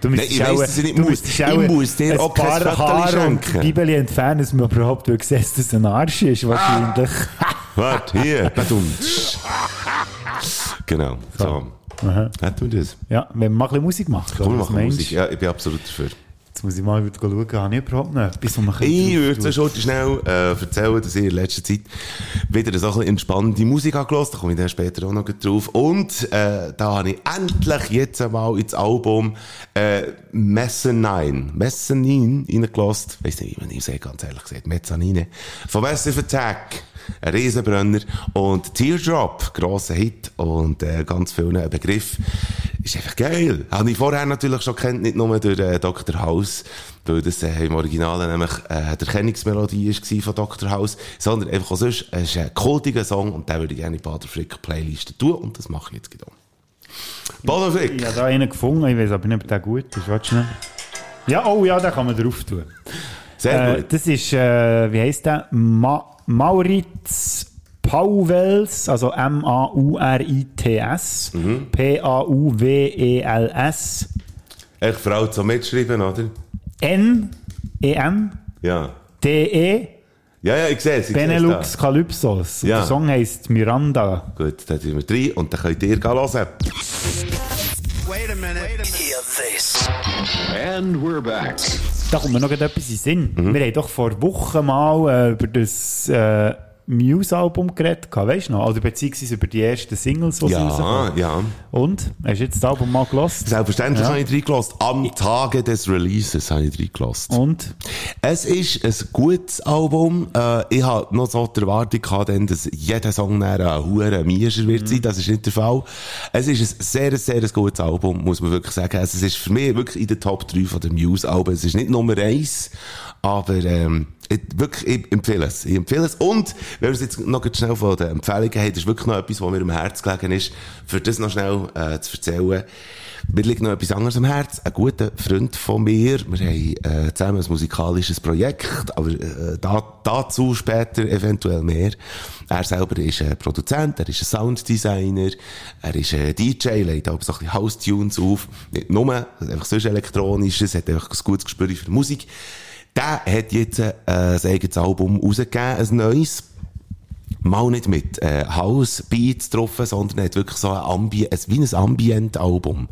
Du Nein, ich weiss, dass ich nicht du muss. Ich muss dir ein auch kein paar Foto schenken. und Bibeli entfernen, dass man überhaupt siehst, dass es ein Arsch ist, wahrscheinlich. Warte, hier. Genau. So. Aha. Hätten wir das? Ja, wenn wir mal ein bisschen Musik machen. Komm, wir machen Musik. Ja, ich bin absolut dafür. Jetzt muss ich mal wieder schauen, habe ich überhaupt noch etwas, was man Ich würde so schon schnell äh, erzählen, dass ich in letzter Zeit wieder so ein bisschen entspannende Musik angelassen Da komme ich dann später auch noch drauf. Und äh, da habe ich endlich jetzt einmal ins Album äh, Mezzanine, Mezzanine reingelassen. Weiss nicht, wie man ihn sagt, ganz ehrlich gesagt. Mezzanine. Von Massive Attack. Ein Riesenbrenner. Und Teardrop, grosser Hit und äh, ganz vielen Begriff. Ist einfach geil. Habe ich vorher natürlich schon kennt, nicht nur durch äh, Dr. House, weil das äh, im Original nämlich äh, die Erkennungsmelodie war von Dr. House, sondern einfach auch sonst, es ist ein kultiger Song und den würde ich gerne in Bader Frick Playliste tun und das mache ich jetzt genau. Bader Frick! Ich habe da einen gefunden, ich weiß aber nicht, ob der gut ist. Warte schnell. Ja, oh ja, den kann man drauf tun. Sehr Äh, gut. das ist, äh, wie heisst der? Ma Maurits Pauwels, also M-A-U-R-I-T-S, Mhm. P-A-U-W-E-L-S, Echt Frau zum Mitschreiben, oder? N-E-M, Ja. D-E, Ja, ja, ich sehe es. Benelux. Calypsos. Und Ja. Der Song heisst Miranda. Gut, dann tun wir drei und dann könnt ihr gehen hören. And we're back. Da kommt mir noch etwas in Sinn. Mhm. Wir haben doch vor Wochen mal äh, über das äh, Muse-Album geredet, weißt du noch? Oder beziehungsweise über die ersten Singles, die sie Ja, rausgekommen ja. Und? Hast du jetzt das Album mal gelost? Selbstverständlich Ja. habe ich reingelassen. Am Tage des Releases habe ich reingelassen. Und? Es ist ein gutes Album. Äh, ich hatte noch so die Erwartung gehabt, dass jeder Song dann ein hoher Miescher wird sein. Das ist nicht der Fall. Es ist ein sehr, sehr gutes Album, muss man wirklich sagen. Also, es ist für mich wirklich in der Top 3 von der Muse-Alben. Es ist nicht Nummer 1, aber ähm, ich, wirklich, ich empfehle es. Ich empfehle es. Und, wenn wir es jetzt noch schnell von den Empfehlungen haben, ist wirklich noch etwas, was mir am Herzen gelegen ist, für das noch schnell äh, zu erzählen. Mir liegt noch etwas anderes am Herzen. Ein guter Freund von mir. Wir haben äh, zusammen ein musikalisches Projekt, aber äh, da, dazu später eventuell mehr. Er selber ist ein Produzent, er ist ein Sounddesigner, er ist ein DJ, legt auch so ein bisschen House-Tunes auf. Nicht nur, einfach sonst elektronisches, hat einfach ein gutes Gespür für Musik. Der hat jetzt äh, ein eigenes Album rausgegeben, ein neues. Mal nicht mit äh, House Beats drauf, sondern hat wirklich so ein, Ambi ein wie ein Ambient-Album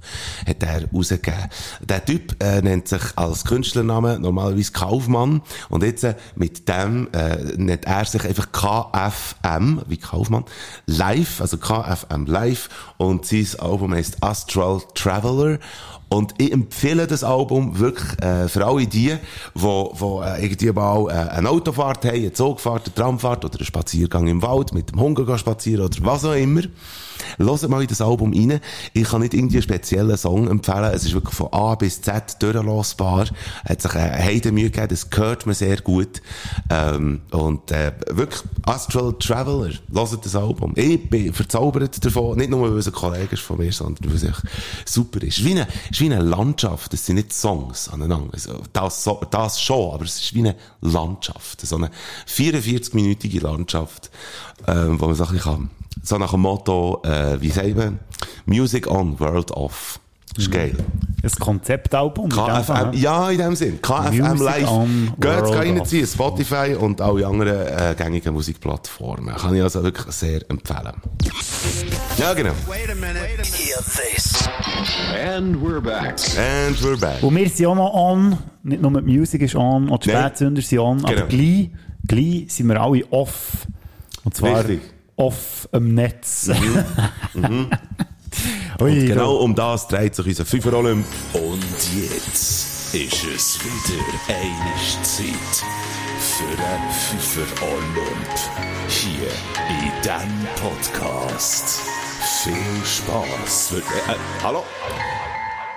hat er rausgegeben. Der Typ äh, nennt sich als Künstlernamen normalerweise Kaufmann. Und jetzt äh, mit dem äh, nennt er sich einfach KFM, wie Kaufmann, live, also KFM live. Und sein Album heißt Astral Traveler und ich empfehle das Album wirklich äh, für alle die, wo, wo äh, irgendwie mal äh, eine Autofahrt haben, eine Zugfahrt, eine Tramfahrt oder einen Spaziergang im Wald mit dem Hund gehen spazieren oder was auch immer. Hört mal in das Album rein. Ich kann nicht irgendwie einen speziellen Song empfehlen. Es ist wirklich von A bis Z durchlassbar. Hat sich eine Heidemühe gegeben. Das gehört mir sehr gut. Ähm, und äh, wirklich Astral Traveler. Hört das Album. Ich bin verzaubert davon. Nicht nur, weil es ein Kollege ist von mir, sondern weil es super ist. Wie eine, ist wie eine Landschaft. Es sind nicht Songs aneinander. Also, das, so, das schon, aber es ist wie eine Landschaft. So eine 44-minütige Landschaft, ähm, wo man bisschen kann so nach dem Motto, äh, wie sagt man, Music on, World off. Ist geil. Ein Konzeptalbum. KFM, Fall. ja, in dem Sinn. KFM Music Live. Geht reinziehen, Spotify und alle anderen äh, gängigen Musikplattformen. Kann ich also wirklich sehr empfehlen. Ja, genau. And we're back. And we're back. Und wir sind auch noch on. Nicht nur die Musik ist on, auch die. Spätzünder sind on. Genau. Aber gleich, gleich sind wir alle off. Und zwar Richtig. Off im Netz. Mhm. Ui, Und genau um das dreht sich unser FIFA Olymp. Und jetzt ist es wieder eine Zeit für einen Pfiffer Olymp. Hier in diesem Podcast. Viel Spass. Äh, äh, hallo?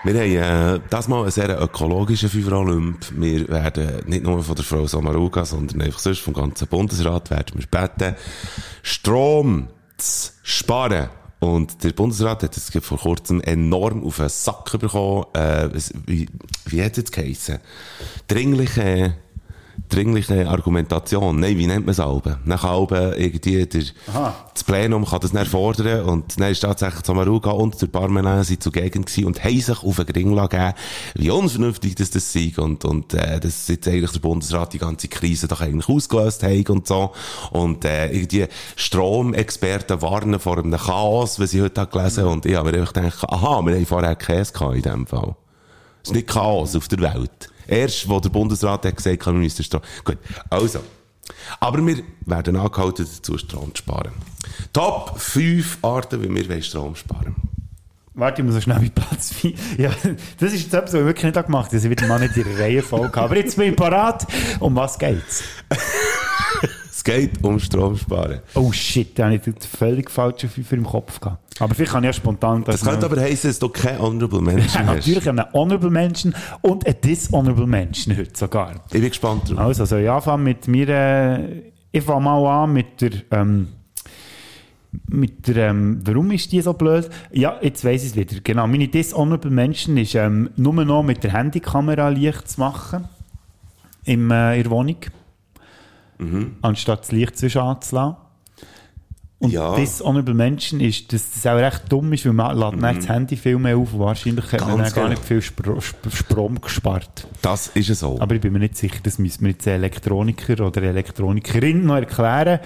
Wir haben äh, das mal einen sehr ökologischen FIFA Olymp. Wir werden nicht nur von der Frau Samaruga, sondern einfach sonst vom ganzen Bundesrat werden wir beten, Strom zu sparen. Und der Bundesrat hat es vor kurzem enorm auf den Sack bekommen. Äh, wie, wie hat es jetzt geheissen? Dringliche, dringliche Argumentation. Nein, wie nennt man es Alben? Nach Alben irgendwie der, das Plenum kann das dann fordern und dann ist tatsächlich Samaruga und der Parmenin sind zugegen gewesen und haben sich auf den Gring gegeben, wie unvernünftig das das sei und, und, äh, dass jetzt eigentlich der Bundesrat die ganze Krise doch eigentlich ausgelöst hat und so. Und, äh, irgendwie Stromexperten warnen vor einem Chaos, was ich heute habe gelesen und ich habe mir gedacht, aha, wir haben vorher Käse gehabt in dem Fall. Es ist nicht Chaos auf der Welt. Erst, wo der Bundesrat hat gesagt, kann man müssen Strom. Gut, also. Aber wir werden angehalten, dazu Strom zu sparen. Top 5 Arten, wie wir Strom sparen Warte, ich muss so schnell mit Platz 4. Ja, das ist jetzt etwas, was ich wirklich nicht gemacht habe. ich wieder mal nicht in der Reihenfolge habe. Aber jetzt bin ich parat. Um was geht's? Es geht um Strom sparen. Oh shit, da habe ich den völlig falschen Fünfer im Kopf gehabt. Aber vielleicht kann ich ja spontan Das könnte aber heißen, dass du kein Honorable Mention Ja, hast. natürlich einen Honorable Menschen und einen Dishonorable Menschen heute sogar. Ich bin gespannt drauf. Also, soll ich anfangen mit mir, äh, ich fange mal an mit der, ähm, mit der, ähm, warum ist die so blöd? Ja, jetzt weiss ich es wieder. Genau, meine Dishonorable Menschen ist, ähm, nur noch mit der Handykamera Licht zu machen. Im, äh, in der Wohnung. Anstatt das Licht zwischen anzulassen. Und Ja. Dishonorable Menschen ist, dass das auch recht dumm ist, weil man lädt dann das Handy viel mehr auf und wahrscheinlich hat man Ganz gar genau. nicht viel Spro Sp Strom gespart. Das ist so. Aber ich bin mir nicht sicher, das müssen wir jetzt Elektroniker oder Elektronikerin noch erklären.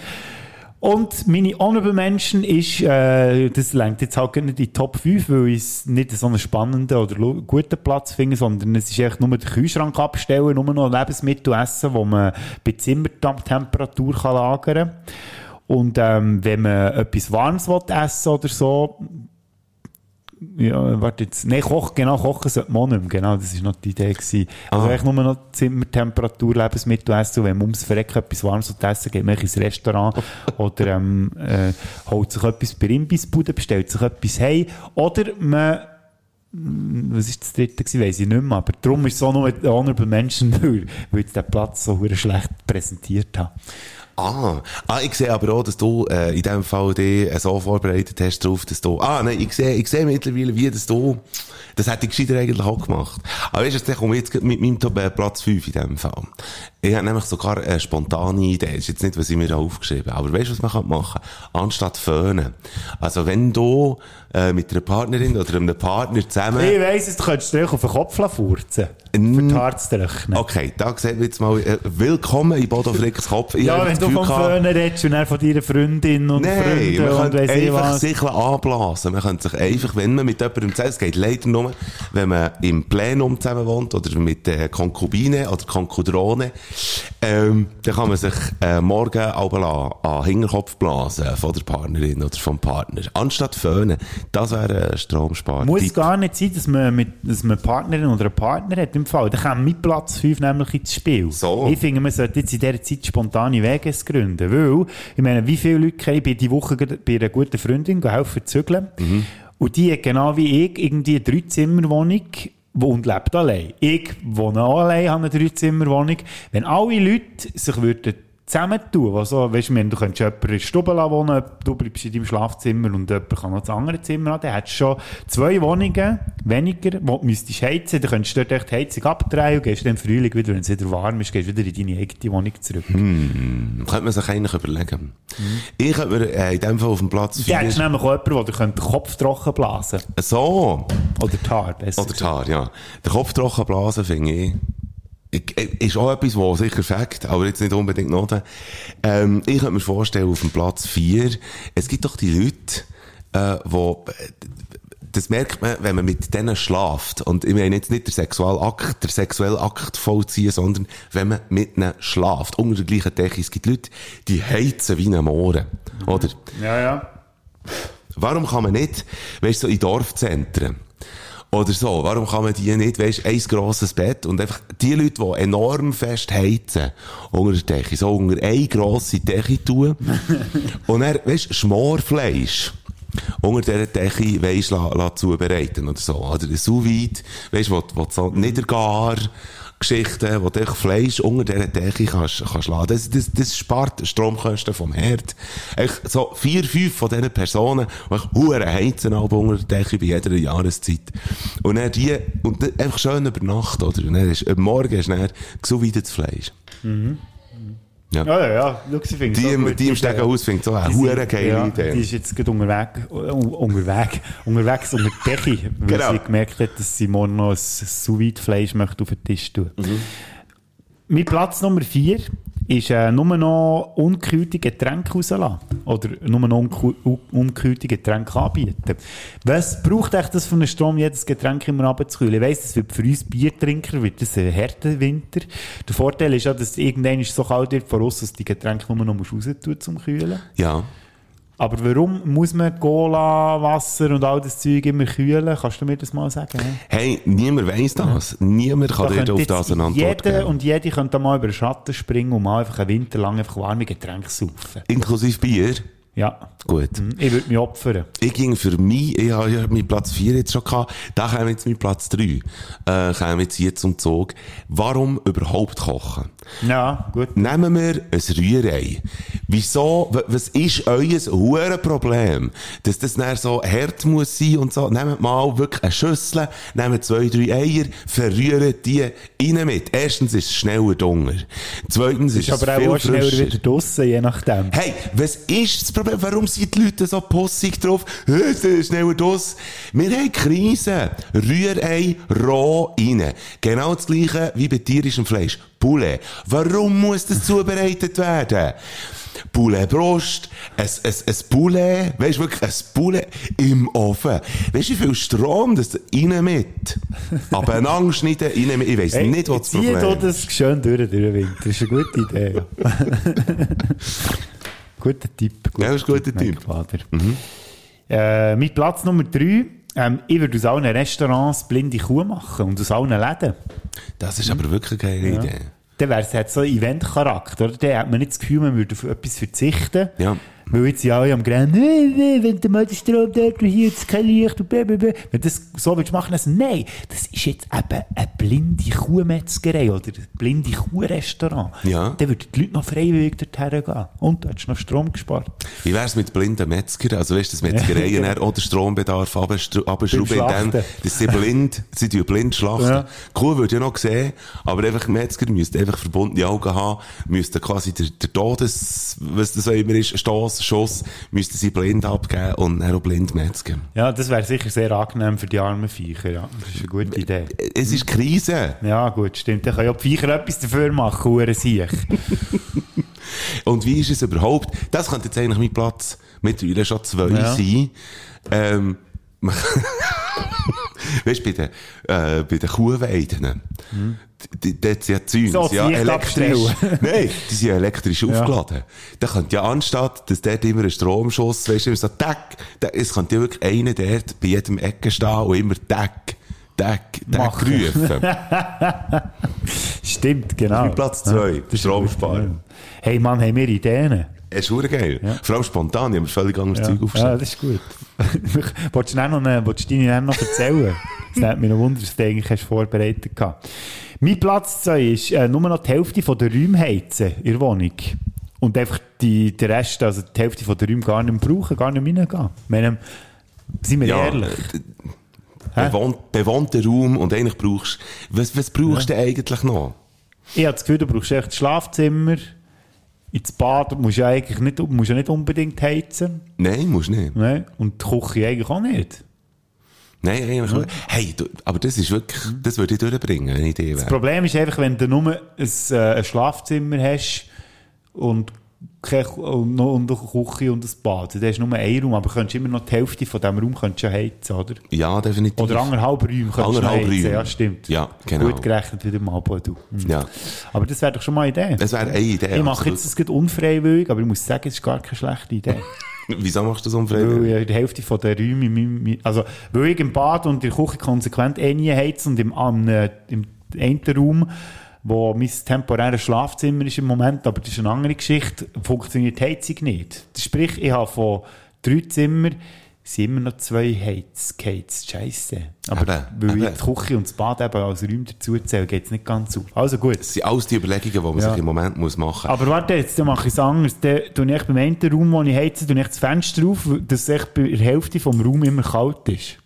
Und meine Honorable Menschen ist, äh, das lenkt jetzt halt nicht in die Top 5, weil ich es nicht so einen spannenden oder guten Platz finde, sondern es ist echt nur den Kühlschrank abstellen, nur noch Lebensmittel essen, wo man bei Zimmertemperatur lagern kann. Und ähm, wenn man etwas Warmes will essen oder so, ja, warte jetzt. Nein, kochen, genau, kochen sollte man nicht mehr. Genau, das war noch die Idee. Gewesen. Also eigentlich nur noch Zimmertemperatur Lebensmittel essen wenn man ums Verrecken etwas Warmes essen geht man ins Restaurant oder ähm, äh, holt sich etwas bei Imbissbude, bestellt sich etwas heim oder man was ist das dritte gewesen, weiss ich nicht mehr, aber darum ist es auch noch ein Honorable Mention, weil, weil ich den Platz so schlecht präsentiert habe. Ah, ah, ich sehe aber auch, dass du äh, in dem Fall dich äh, so vorbereitet hast drauf, dass du... Ah, nein, ich sehe, ich sehe mittlerweile, wie dass du... Das hätte ich gescheiter eigentlich auch gemacht. Aber weißt du, ich komme jetzt mit meinem Top, äh, Platz 5 in dem Fall. Ich habe nämlich sogar eine spontane Idee. Das ist jetzt nicht, was ich mir da aufgeschrieben habe. Aber weißt du, was man kann machen Anstatt föhnen. Also wenn du äh, mit einer Partnerin oder einem Partner zusammen... Ich weiss es, du könntest dich auf den Kopf furzen. Zu rechnen. Okay, da sehen wir jetzt mal, äh, willkommen in Bodo Fricks Kopf. Ich Ja, wenn du vom Föhnen redest und dann von deiner Freundin und Nein, Freunden man und weiss einfach sich anblasen. Man könnte sich einfach, wenn man mit jemandem zusammen, es geht leider nur, wenn man im Plenum zusammen wohnt oder mit äh, Konkubine oder Konkudrone, ähm, dann kann man sich äh, morgen aber an den Hinterkopf blasen von der Partnerin oder vom Partner. Anstatt föhnen. Das wäre ein Stromspar. Muss gar nicht sein, dass man, mit, dass man Partnerin oder einen Partner hat im Fall. Dann kommt mit Platz 5 nämlich ins Spiel. So. Ich finde, man sollte jetzt in dieser Zeit spontane Wege gründen. Weil, ich meine, wie viele Leute kann ich bei die Woche bei einer guten Freundin gehen helfen zügeln. Und die hat genau wie ich irgendwie eine Dreizimmerwohnung wo- und lebt allein. Ich wohne auch allein, habe eine Dreizimmerwohnung. Wenn alle Leute sich würden zusammentun, also, weißt du, meine, du könntest jemanden in der Stube wohnen, du bleibst in deinem Schlafzimmer und jemand kann noch das andere Zimmer haben, dann hättest du schon zwei Wohnungen weniger, wo du müsstest heizen, dann könntest du dort echt die Heizung abdrehen und gehst dann im Frühling wieder, wenn es wieder warm ist, gehst wieder in deine eigene Wohnung zurück. Könnte man sich eigentlich überlegen. Ich könnte mir äh, in dem Fall auf dem Platz Du hättest 4... nämlich auch jemanden, der könnte den Kopf trocken blasen So. Oder die Haare, besser Oder die Haare, ja. Der Kopf trocken blasen, finde ich- ist auch etwas, was sicher fängt, aber jetzt nicht unbedingt noch. Ähm, ich könnte mir vorstellen, auf dem Platz 4, es gibt doch die Leute, äh, wo, das merkt man, wenn man mit denen schlaft. Und ich meine jetzt nicht der Sexualakt, der sexuelle Akt vollziehen, sondern wenn man mit ihnen schlaft. Unter der gleichen Decke. Es gibt Leute, die heizen wie ein Mohren. Oder? Ja, ja. Warum kann man nicht, weißt du, so in Dorfzentren oder so, warum kann man die nicht, weißt du, ein grosses Bett und einfach die Leute, die enorm fest heizen, unter der Decke, so unter eine grosse Decke tun und dann, weißt du, Schmorfleisch unter dieser Decke, weisst, la, la zubereiten oder so, oder ein sous vide, weisst, wo, wo so niedergar Geschichten, wo du Fleisch unter dieser Decke kannst, kannst laden. Das, das, das spart Stromkosten vom Herd. Echt so vier, fünf von diesen Personen, die echt hure heizen unter der Decke bei jeder Jahreszeit. Und dann die, und dann einfach schön über Nacht, oder? Und dann ist, am Morgen ist dann gesuweidetes Fleisch. Ja. Ja, ja, ja. Sie findet Die, im- die im. Stegenhaus findet so eine Die hure geile ja, Idee. Die ist jetzt gerade unterwegs, äh, unterwegs, unterwegs unter die Decke, weil Genau. sie gemerkt hat, dass sie morgen noch ein sous fleisch möchte auf den Tisch tun. Mhm. Mein Platz Nummer 4 ist äh, nur noch unkühlte Getränke rauslassen. Oder nur noch un- Getränke anbieten. Was braucht echt das für einen Strom, jedes Getränk immer abzukühlen? Ich weiss, das wird für uns Biertrinker wird das ein harter Winter. Der Vorteil ist ja, dass irgendwann so kalt wird voraus, dass die Getränke nur noch raus tun zum Kühlen. Ja. Aber warum muss man Cola, Wasser und all das Zeug immer kühlen? Kannst du mir das mal sagen? Hey, niemand weiss das. Niemand kann Da dir auf das eine Antwort Jeder geben. und jede könnte mal über den Schatten springen und mal einfach einen Winter lang einfach warme Getränke saufen. Inklusive Bier. Ja. Gut. Mhm. Ich würde mich opfern. Ich ging für mich, ich habe ja meinen Platz 4 jetzt schon gehabt, da käme jetzt mein Platz 3. Äh, käme jetzt hier zum Zug. Warum überhaupt kochen? Ja, gut. Nehmen wir ein Rührei. Wieso, was ist euer Problem? Dass das dann so hart muss sein und so. Nehmt mal wirklich eine Schüssel, nehmt zwei, drei Eier, verrührt die rein mit. Erstens ist es schneller Dunger. Zweitens ist, Ist aber es auch viel auch schneller wieder draussen, je nachdem. Hey, was ist das Problem? Warum sind die Leute so pussig drauf? Schneller Duss. Wir haben Krise. Rührei roh rein. Genau das gleiche wie bei tierischem Fleisch. Poulet. Warum muss das zubereitet werden? Poulet Brust, ein, ein, ein Poulet, weißt du wirklich, ein Poulet im Ofen. Weißt du, wie viel Strom das rein mit? Abeinander schneiden, rein mit. Ich weiss Hey, nicht, was das Problem ist. das schön durch, durch den Winter. Das ist eine gute Idee. ja. guter Tipp. Ja, das ist ein guter Mein Tipp. Vater. Äh, mein Platz Nummer 3. Ähm, ich würde aus allen Restaurants blinde Kuh machen und aus allen Läden. Das ist aber wirklich eine geile Idee. Dann wäre es hat so Event-Charakter? Dann hat man nicht das Gefühl, man würde auf etwas verzichten. Ja. Weil jetzt ja alle am Grennen, wenn der mal der Strom dort und hier jetzt kein Licht und blablabla. Wenn du das so willst machen, dann nein, das ist jetzt eben eine blinde Kuhmetzgerei oder ein blinde Kuhrestaurant. Ja. Dann würden die Leute noch freiwillig dorthin gehen. Und du hättest noch Strom gespart. Wie wär's mit blinden Metzger? Also weißt du, dass Metzgereien auch den Strombedarf abschrauben, indem dass sie blind, sie tun blind schlachten. Ja. Kuh würde ja noch sehen, aber einfach Metzger müsste einfach verbundene Augen haben, müsste quasi der, der Todes, was das auch immer ist, Stoss, Schuss, müsste sie blind abgeben und dann auch blind metzgen. Ja, das wäre sicher sehr angenehm für die armen Viecher. Ja. Das ist eine gute Idee. Es ist Krise. Ja, gut, stimmt. Dann können ja die Viecher etwas dafür machen, Huren sich. Und wie ist es überhaupt? Das könnte jetzt eigentlich mein Platz mittlerweile schon zwei Ja. sein. Ähm, weißt du, bei den, äh, bei den Kuhweiden, die, die, die, die Zäune. So, sind ja elektrisch, nein, die sind ja elektrisch aufgeladen. Da könnte ja anstatt, dass dort immer ein Stromschuss, weißt du, immer so, tack, es könnte ja wirklich einer dort bei jedem Ecke stehen und immer tack, tack Machen. rufen. Stimmt, genau. Mein Platz zwei, Ja, das ist Strom gut. sparen. Hey Mann, haben wir Ideen? Es ist geil. Vor allem spontan, ich habe mir völlig anderes Ja, Zeug ja, aufgestellt. das ist gut. Wolltest du noch, willst du deine noch erzählen? Das hat mich noch Wunder, dass du eigentlich hast vorbereitet hast. Mein Platz 2 ist äh, nur noch die Hälfte von der Räume heizen in der Wohnung. Und einfach die, den Rest, also die Hälfte von der Räume gar nicht brauchen, gar nicht reingehen. Meine, sind wir Ja, ehrlich? bewohnt, bewohnter Raum und eigentlich brauchst was, was brauchst du eigentlich noch? Ich habe das Gefühl, du brauchst echt das Schlafzimmer, ins Bad musst du ja eigentlich nicht, musst ja nicht unbedingt heizen. Nein, musst nicht. Ne? Und die Küche eigentlich auch nicht. Nein, eigentlich nicht. Hey, du, aber das ist wirklich, das würde ich durchbringen, wenn ich Das wäre. Problem ist einfach, wenn du nur ein, äh, ein Schlafzimmer hast und, keine, und, noch, und eine Küche und ein Bad, hast du nur einen Raum, aber du könntest immer noch die Hälfte von diesem Raum könntest ja heizen, oder? Ja, definitiv. Oder anderthalb Räume könntest Anderthalb heizen, Räume. ja stimmt. Ja, genau. Gut gerechnet wieder mal, du. Mhm. Ja. Aber das wäre doch schon mal eine Idee. Das wäre eine Idee. ich mache absolut. jetzt das unfreiwillig, aber ich muss sagen, es ist gar keine schlechte Idee. Wieso machst du das Weil unfreiwillig? ich die Hälfte von der Räume, in meinem- also, weil ich im Bad und in der Küche konsequent eh nie heize und im, am, äh, im einen Raum, wo mein temporäres Schlafzimmer ist im Moment, aber das ist eine andere Geschichte, funktioniert die Heizung nicht. Sprich, ich habe von drei Zimmern sind immer noch zwei Heizgates. Scheiße. Aber Eben, weil eben. die Küche und das Bad eben als Räume dazu zähle, geht es nicht ganz auf. Also gut. Das sind alles die Überlegungen, die man Ja. sich im Moment muss machen muss. Aber warte, jetzt dann mache ich es anders. Dann tue ich beim einen Raum, wo ich heize, tue ich das Fenster auf, dass es bei der Hälfte vom Raum immer kalt ist.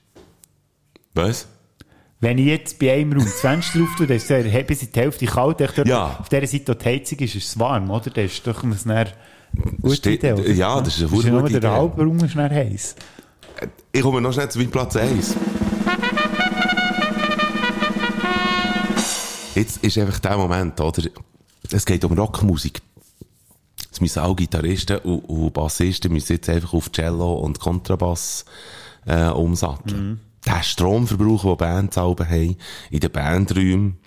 Was? Wenn ich jetzt bei einem Raum das Fenster auf tue, dann ist es bis in die Hälfte kalt. Echt dort Ja. Auf dieser Seite, wo die Heizung ist, ist es warm, oder? Dann ist doch eine sehr gute Steht- Idee. oder? ja, das ist eine gute der Idee. halbe Raum ist dann heiß. Ich komme noch schnell zu meinem Platz 1. Jetzt ist einfach der Moment, oder? Es geht um Rockmusik. Es müssen auch Gitarristen und, und Bassisten müssen jetzt einfach auf Cello und Kontrabass äh, umsatteln. Der Stromverbrauch, den Bands selber haben, in den Bandräumen,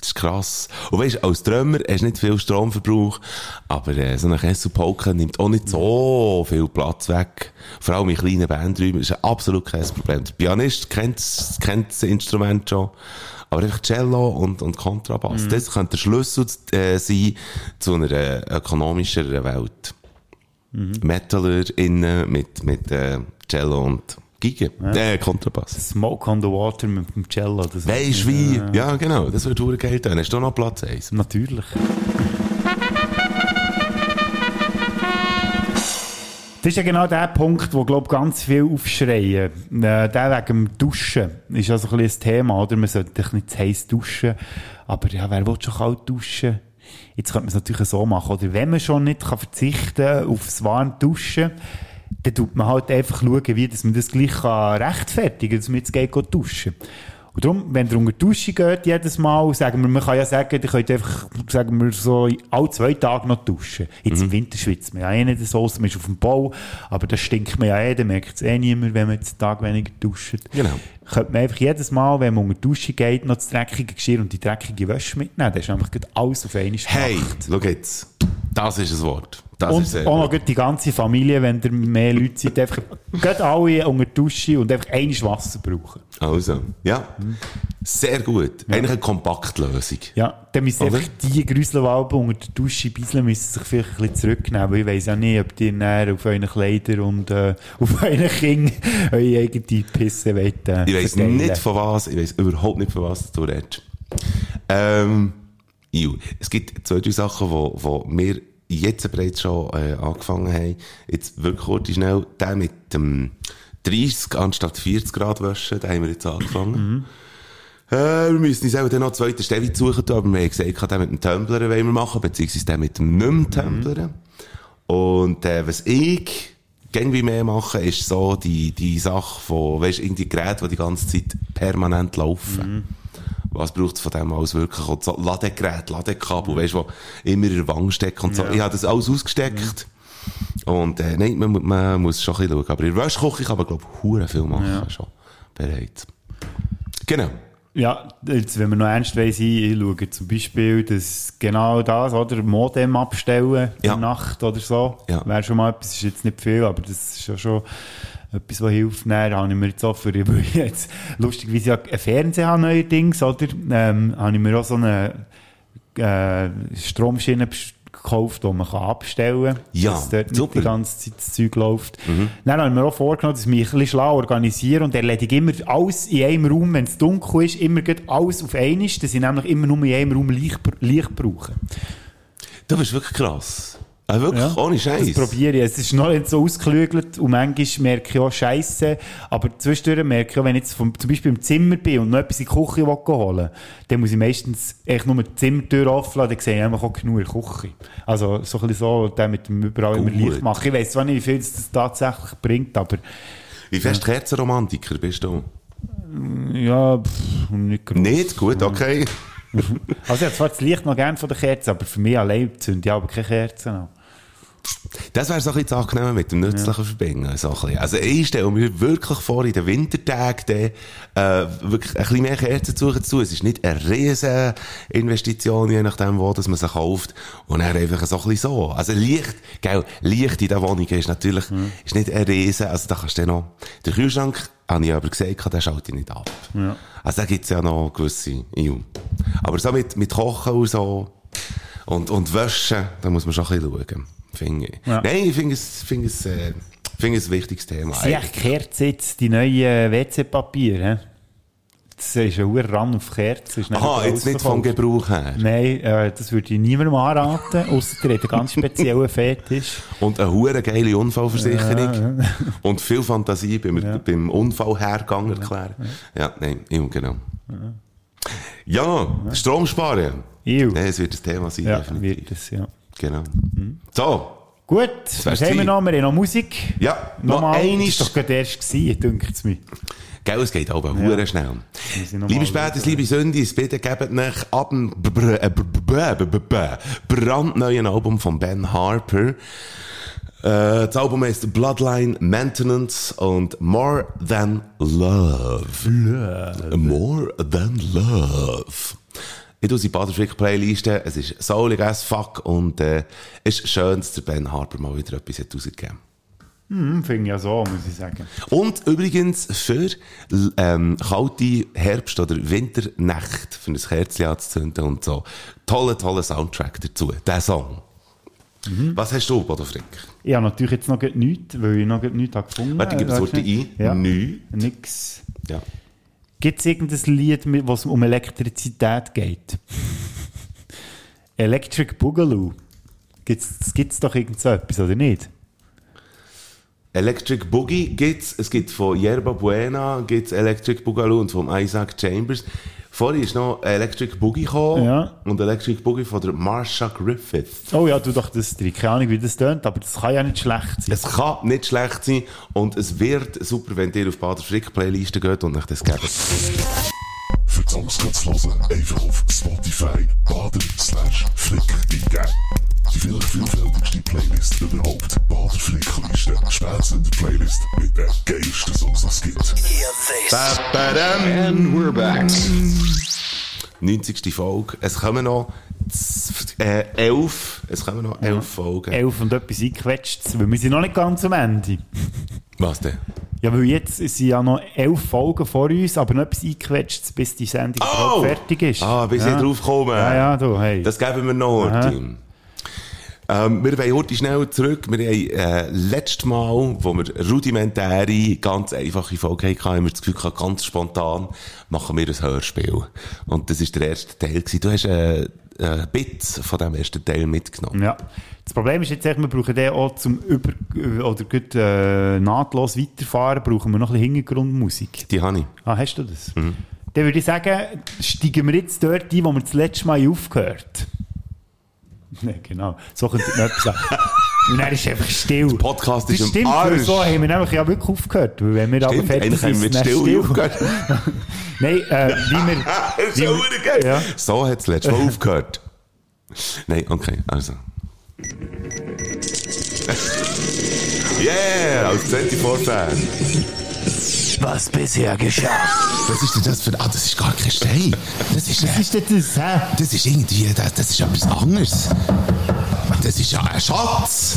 das ist krass. Und weisst, als Drummer hast du nicht viel Stromverbrauch, aber äh, so ein Kessel Polka nimmt auch nicht so viel Platz weg. Vor allem in kleinen Bandräumen ist absolut kein Problem. Der Pianist kennt, kennt das Instrument schon. Aber einfach Cello und, und Kontrabass. Das könnte der Schlüssel äh, sein zu einer ökonomischeren Welt. Metaler innen mit, mit äh, Cello und Giga. Äh, Kontrabass. Smoke on the Water mit dem Cello. Das Weisst wie? Ja, genau. Das wird verdammt geil tun. Hast du noch Platz 1? Natürlich. Das ist ja genau der Punkt, wo, glaub ganz viel aufschreien. Äh, der wegen dem Duschen ist ja so ein ein Thema, oder? Man sollte dich nicht zu heiß duschen. Aber ja, wer will schon kalt duschen? Jetzt könnte man es natürlich so machen, oder? Wenn man schon nicht kann verzichten aufs warme Duschen, dann tut man halt einfach schauen, wie dass man das gleich kann rechtfertigen kann, dass man jetzt geht gehen duschen. Und darum, wenn ihr unter die Dusche geht, jedes Mal, sagen wir, man kann ja sagen, ihr könnt einfach, sagen wir so, alle zwei Tage noch duschen. Jetzt im Winter schwitzt man ja eh nicht so, man ist auf dem Bau, aber das stinkt man ja eh, dann merkt es eh niemand, wenn man jetzt einen Tag weniger duscht. Genau. Könnte man einfach jedes Mal, wenn man unter die Dusche geht, noch das dreckige Geschirr und die dreckige Wäsche mitnehmen. Das ist einfach alles auf einmal Hey, schau jetzt. Das ist ein Wort. Das Und auch noch gut. die ganze Familie, wenn ihr mehr Leute seid, einfach geht alle unter die Dusche und einfach einiges Wasser brauchen. Also, ja. Sehr gut. Eigentlich eine Kompaktlösung. Ja, dann müssen einfach die Grüselwalben unter der Dusche bisseln, müssen sich vielleicht ein bisschen zurücknehmen, weil ich weiss ja nicht, ob die näher auf euren Kleidern und äh, auf euren Kindern eure eigene Pisse wollt, äh, Ich weiss verteilen. nicht von was, ich weiss überhaupt nicht von was du redest. Ähm, es gibt zwei, drei Sachen, wo, wo wir jetzt bereits schon äh, angefangen haben. Jetzt wirklich kurz schnell, der mit dem 30 anstatt 40 Grad waschen, den haben wir jetzt angefangen. Äh, wir müssen uns auch dann noch zweite Stelle suchen, aber wir haben gesagt, den mit dem Tumbler wollen wir machen, beziehungsweise den mit dem nicht mehr Tumbler. Und äh, was ich irgendwie mehr mache, ist so die, die Sache von, weißt, irgendwie Geräte, die die ganze Zeit permanent laufen. Was braucht es von dem alles wirklich? Und so Ladegerät, Ladekabel, weißt du, wo immer in der Wange stecken und so. Ich habe das alles ausgesteckt. Und, äh, nein, man, man muss schon ein bisschen schauen. Aber in der Wäschküche kann man, glaube ich, hure viel machen schon. Bereits. Genau. Ja, jetzt, wenn wir noch ernst sein, ich schaue zum Beispiel, dass genau das, oder, Modem abstellen in Ja. der Nacht oder so, Ja. wäre schon mal etwas, ist jetzt nicht viel, aber das ist ja schon etwas, was hilft. Dann habe ich mir jetzt auch für, weil ich jetzt, lustig, wie ich ja einen Fernseher habe neuerdings, oder, ähm, habe ich mir auch so eine, äh, Stromschiene gekauft, die man kann abstellen kann. Ja, dass dort nicht super. die ganze Zeit das Zeug läuft. Dann habe ich mir auch vorgenommen, dass ich mich ein bisschen schlau organisiere und erledige immer alles in einem Raum, wenn es dunkel ist, immer gleich alles auf einmal, dass ich nämlich immer nur in einem Raum Licht, Licht brauche. Du bist wirklich krass. Äh, wirklich, ohne Scheiß. Das probiere ich. Es ist noch nicht so ausgeklügelt und manchmal merke ich auch Scheiße. Aber zwischendurch merke ich auch, wenn ich jetzt vom, zum Beispiel im Zimmer bin und noch etwas in die Küche holen dann muss ich meistens echt nur die Zimmertür offen lassen, dann sehe ich einfach auch genug in der Küche. Also so ein bisschen so, der mit dem überall immer Gut. Licht machen. Ich weiss zwar nicht, wie viel das tatsächlich bringt, aber Wie fest Kerzenromantiker bist du? ja, pff, nicht groß. Nicht? Gut, okay. Also ich habe zwar das Licht noch gern von der Kerze, aber für mich allein zünde ich aber keine Kerzen an. Das wäre so ein bisschen das Angenehme mit dem Nützlichen verbinden. So ein bisschen. Also ich stelle mir wirklich vor, in den Wintertagen dann, äh, wirklich ein bisschen mehr Kerzen zu suchen zu. Es ist nicht eine riesen Investition, je nachdem wo, dass man sie kauft. Und dann einfach so ein bisschen so. Also Licht, gell, Licht in der Wohnung ist natürlich, ist nicht ein riesen, also da kannst du dann noch, der Kühlschrank, habe ich aber gesagt, den schalte ich nicht ab. Also da gibt's ja noch gewisse, EU. Aber so mit, mit Kochen und so, und, und Wäschen, da muss man schon ein bisschen schauen. Finde ich. Ja. Nein, ich finde es, finde es, äh, Finde ich ein wichtiges Thema. Sie Kerze jetzt, die neuen WC-Papier? Das ist ein Ran auf Kerze. Aha, jetzt nicht vom. Gebrauch her. Nein, äh, das würde ich niemandem anraten, außer hat einen ganz speziellen Fetisch. Und eine hure geile Unfallversicherung. Und viel Fantasie beim, beim Unfallhergang erklären. Ja, nein, ja, genau. Ja, Strom sparen. Iu. Nein, es wird das Thema sein, Ja, definitiv. wird es, ja. Genau. So, Gut, was haben wir noch? Wir haben noch Musik. ja, noch Nochmal, einmal. das war doch gerade erst gewesen, es mir. Gell, es geht aber hure schnell. Noch Liebe Spätes, liebe Sündis, bitte gebt nach ab dem brandneuen Album von Ben Harper. Äh, das Album heißt Bloodline Maintenance und More Than Love. More Than Love. Ich tue sie Baderfrick Playliste. Es ist soulig as fuck und äh, es ist schön, dass der Ben Harper mal wieder etwas hat rausgegeben hat. Hm, Finde ich ja so, muss ich sagen. Und übrigens für ähm, kalte Herbst- oder Winternächte, für ein Kerzchen anzuzünden und so. Toller, toller Soundtrack dazu, der Song. Was hast du, Bodo Frick? Ich habe natürlich jetzt noch nichts, weil ich noch nichts habe gefunden Warte, ich gebe das Weißt Wort du? ein. Ja. Nü. Nix. Ja. Gibt es irgendein Lied, wo es um Elektrizität geht? Electric Boogaloo. Gibt's, gibt's doch irgend so etwas, oder nicht? Electric Boogie gibt's, es gibt von Yerba Buena gibt's Electric Boogaloo und vom Isaac Chambers. Vorhin ist noch Electric Boogie gekommen Ja. und Electric Boogie von der Marsha Griffith. Oh ja, du doch das drin. Keine Ahnung, wie das tönt, aber das kann ja nicht schlecht sein. Es kann nicht schlecht sein und es wird super, wenn ihr auf Bader Frick Playliste geht und euch das gebt. Songs kannst du hören, einfach auf Spotify bader slash flick eingeben. Die viel vielfältigste Playlist überhaupt. Bader Flickliste. Spätzünder Playlist mit den geilsten Songs, die es gibt. And we're back. 90. Folge. Es kommen noch äh, elf, es kommen noch elf Folgen. Elf und etwas eingequetscht, weil wir sind noch nicht ganz am Ende. Was denn? Ja, weil jetzt sind ja noch elf Folgen vor uns, aber noch etwas eingequetscht, bis die Sendung überhaupt fertig ist. Ah, bis ja. ich drauf komme. Ja, ja, du, hey. Das geben wir noch, Aha. Ähm, wir wollen heute schnell zurück. Wir haben, äh, letztes Mal, wo wir rudimentäre, ganz einfache Folge hatten, haben wir das Gefühl gehabt, ganz spontan machen wir ein Hörspiel. Und das war der erste Teil. Gewesen. Du hast, äh, ein Bit von dem ersten Teil mitgenommen. Ja. Das Problem ist jetzt, wir brauchen den auch zum über oder gut, äh, nahtlos weiterfahren, brauchen wir noch ein bisschen Hintergrundmusik. Die habe ich. Ah, hast du das? Mhm. Dann würde ich sagen, steigen wir jetzt dort ein, wo wir das letzte Mal aufgehört Nein, genau. So könnte man etwas sagen. Und dann ist einfach still. Der Podcast ist das am stimmt, Arsch. so haben wir nämlich ja wirklich aufgehört. Weil wenn wir aber Stimmt, fertig eigentlich haben wir dann still still. aufgehört. Nein, äh, wie wir... Ist wie wir-. Ja. So hat es letztes Mal aufgehört. Nein, okay, also. yeah, als 24-Fan. Was bisher geschah. Was ist denn das für... Ah, das ist gar kein Stein. Das ist, Was ist denn das, hä? das ist irgendwie... Das, das ist etwas anderes. Das ist ja ein Schatz.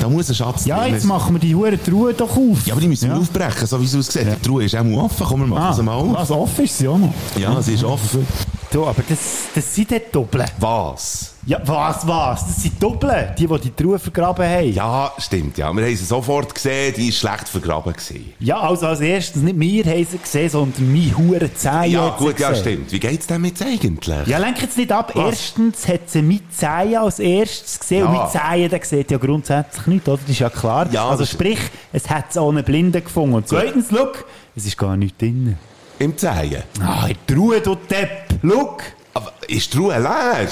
Da muss ein Schatz Ja, drin jetzt machen wir die Huren Truhe doch auf. Ja, aber die müssen wir Ja. aufbrechen, so wie es aussieht. Die Truhe ist auch mal offen. Komm, wir machen Ah, sie mal auf. was offen ist sie auch noch. Ja, sie ist offen. Du, aber das, das sind dort Doppel. Was? Ja, was, was? Das sind Doppel, die, die die Truhe vergraben haben. Ja, stimmt, ja. Wir haben sie sofort gesehen, die ist schlecht vergraben gewesen. Ja, also als erstes nicht wir haben sie gesehen, sondern mein Huren Zehen Ja, sie gut, ja, stimmt. Wie geht's denn jetzt eigentlich? Ja, lenk jetzt nicht ab. Was? Erstens hat sie mit Zehen als erstes gesehen. Und Ja. mit Zehen, der sieht ja grundsätzlich nicht, oder? Das ist ja klar. Ja, also sprich, es hat es ohne Blinde gefunden. Und zweitens, look, es ist gar nichts drin. Im Zehen. Ah, in die Ruhe, du Depp. Look. Aber ist die Truhe leer?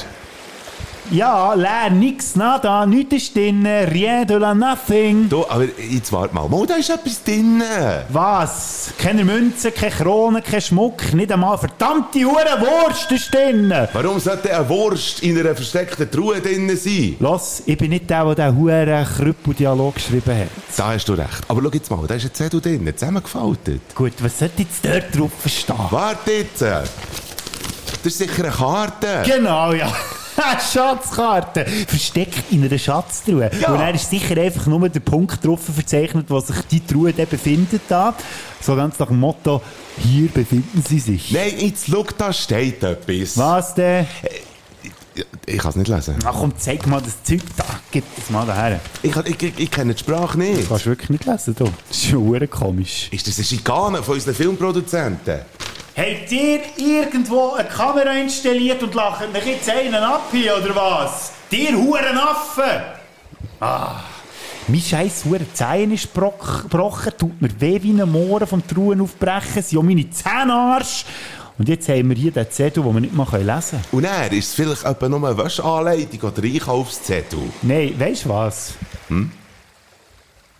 Ja, leer, nix, nada, nichts ist drin, rien de la nothing. Du, aber jetzt warte mal. Mal, da ist etwas drin. Was? Keine Münzen, keine Krone, kein Schmuck, nicht einmal verdammte Hure Wurst ist drin. Warum sollte eine Wurst in einer versteckten Truhe drin sein? Los, ich bin nicht der, der diesen Hure Krüppel-Dialog geschrieben hat. Da hast du recht. Aber schau jetzt mal, da ist ein Zettel drin, zusammengefaltet. Gut, was sollte jetzt dort drauf stehen? Warte jetzt. Das ist sicher eine Karte. Genau, ja. Schatzkarte. Versteckt in einer Schatztruhe. Ja. Und dann ist sicher einfach nur der Punkt drauf verzeichnet, wo sich die Truhe dann befindet. Da. So ganz nach dem Motto, hier befinden sie sich. Nein, jetzt schau, da steht etwas. Was denn? ich kann es nicht lesen. Ach komm, zeig mal das Zeug da. Gib das mal daher. Ich, ich, ich, ich kenne die Sprache nicht. Das kannst du wirklich nicht lesen, du. Das ist schon komisch. Ist das eine Schikane von unseren Filmproduzenten? Habt ihr irgendwo eine Kamera installiert und lachen mich jetzt einen ab hier, oder was? Dir huren Affen! Ah. Mein scheiß hure Zehen ist gebrochen, tut mir weh wie ein Mohren vom Truhen aufbrechen, sind auch meine Zähne Arsch. Und jetzt haben wir hier den Zettel, den wir nicht mal lesen können. Und er ist es vielleicht etwa nur eine Wäscheanleitung oder Einkaufszettel? Nein, weißt du was?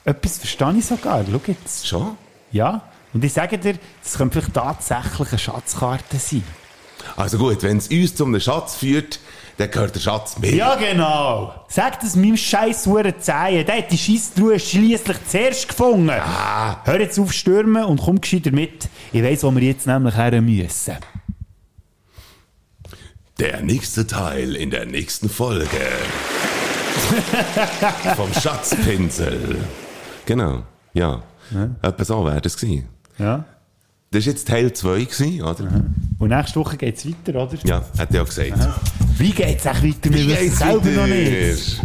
Etwas verstehe ich sogar, schau jetzt. Schon? Ja, und ich sage dir, das könnte vielleicht tatsächlich eine Schatzkarte sein. Also gut, wenn es uns zu einem Schatz führt, dann gehört der Schatz mir. Ja, genau. Sag das meinem scheiß Huren Zehen. Der hat die Scheisstruhe schliesslich zuerst gefunden. Hör jetzt auf stürmen und komm gescheiter mit. Ich weiss, wo wir jetzt nämlich her müssen. Der nächste Teil in der nächsten Folge. Vom Schatzpinsel. Genau, ja. Etwa so wäre das gewesen. Ja. Das war jetzt Teil 2 gewesen, oder? Und nächste Woche geht's weiter, oder? Ja, hat er ja gesagt. Wie geht's echt weiter? Wir wissen es selber noch nicht.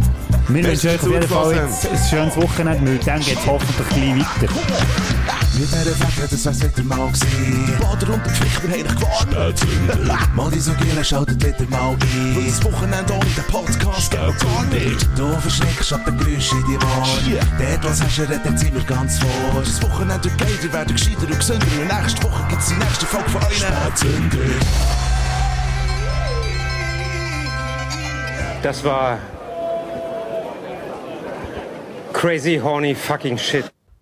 Wir wünschen euch auf jeden Fall jetzt ein schönes Wochenende. Mit dem geht's hoffentlich gleich weiter. Mit dieser Wette, das wär's wieder mal gewesen. Die Bader und der Pflicht, wir haben dich gewarnt. Mal die so Gielen schaltet wieder mal ein. Und das Wochenende ohne den Podcast geht gar nicht. Du verschreckst ab den Geräuschen in die Ohren. Dort, was hast du, redet sind wir ganz vor. Das Wochenende wird geiler, werden gescheiter und gesünder. Und nächste Woche gibt's die nächste Folge von euch. Das war crazy horny fucking shit.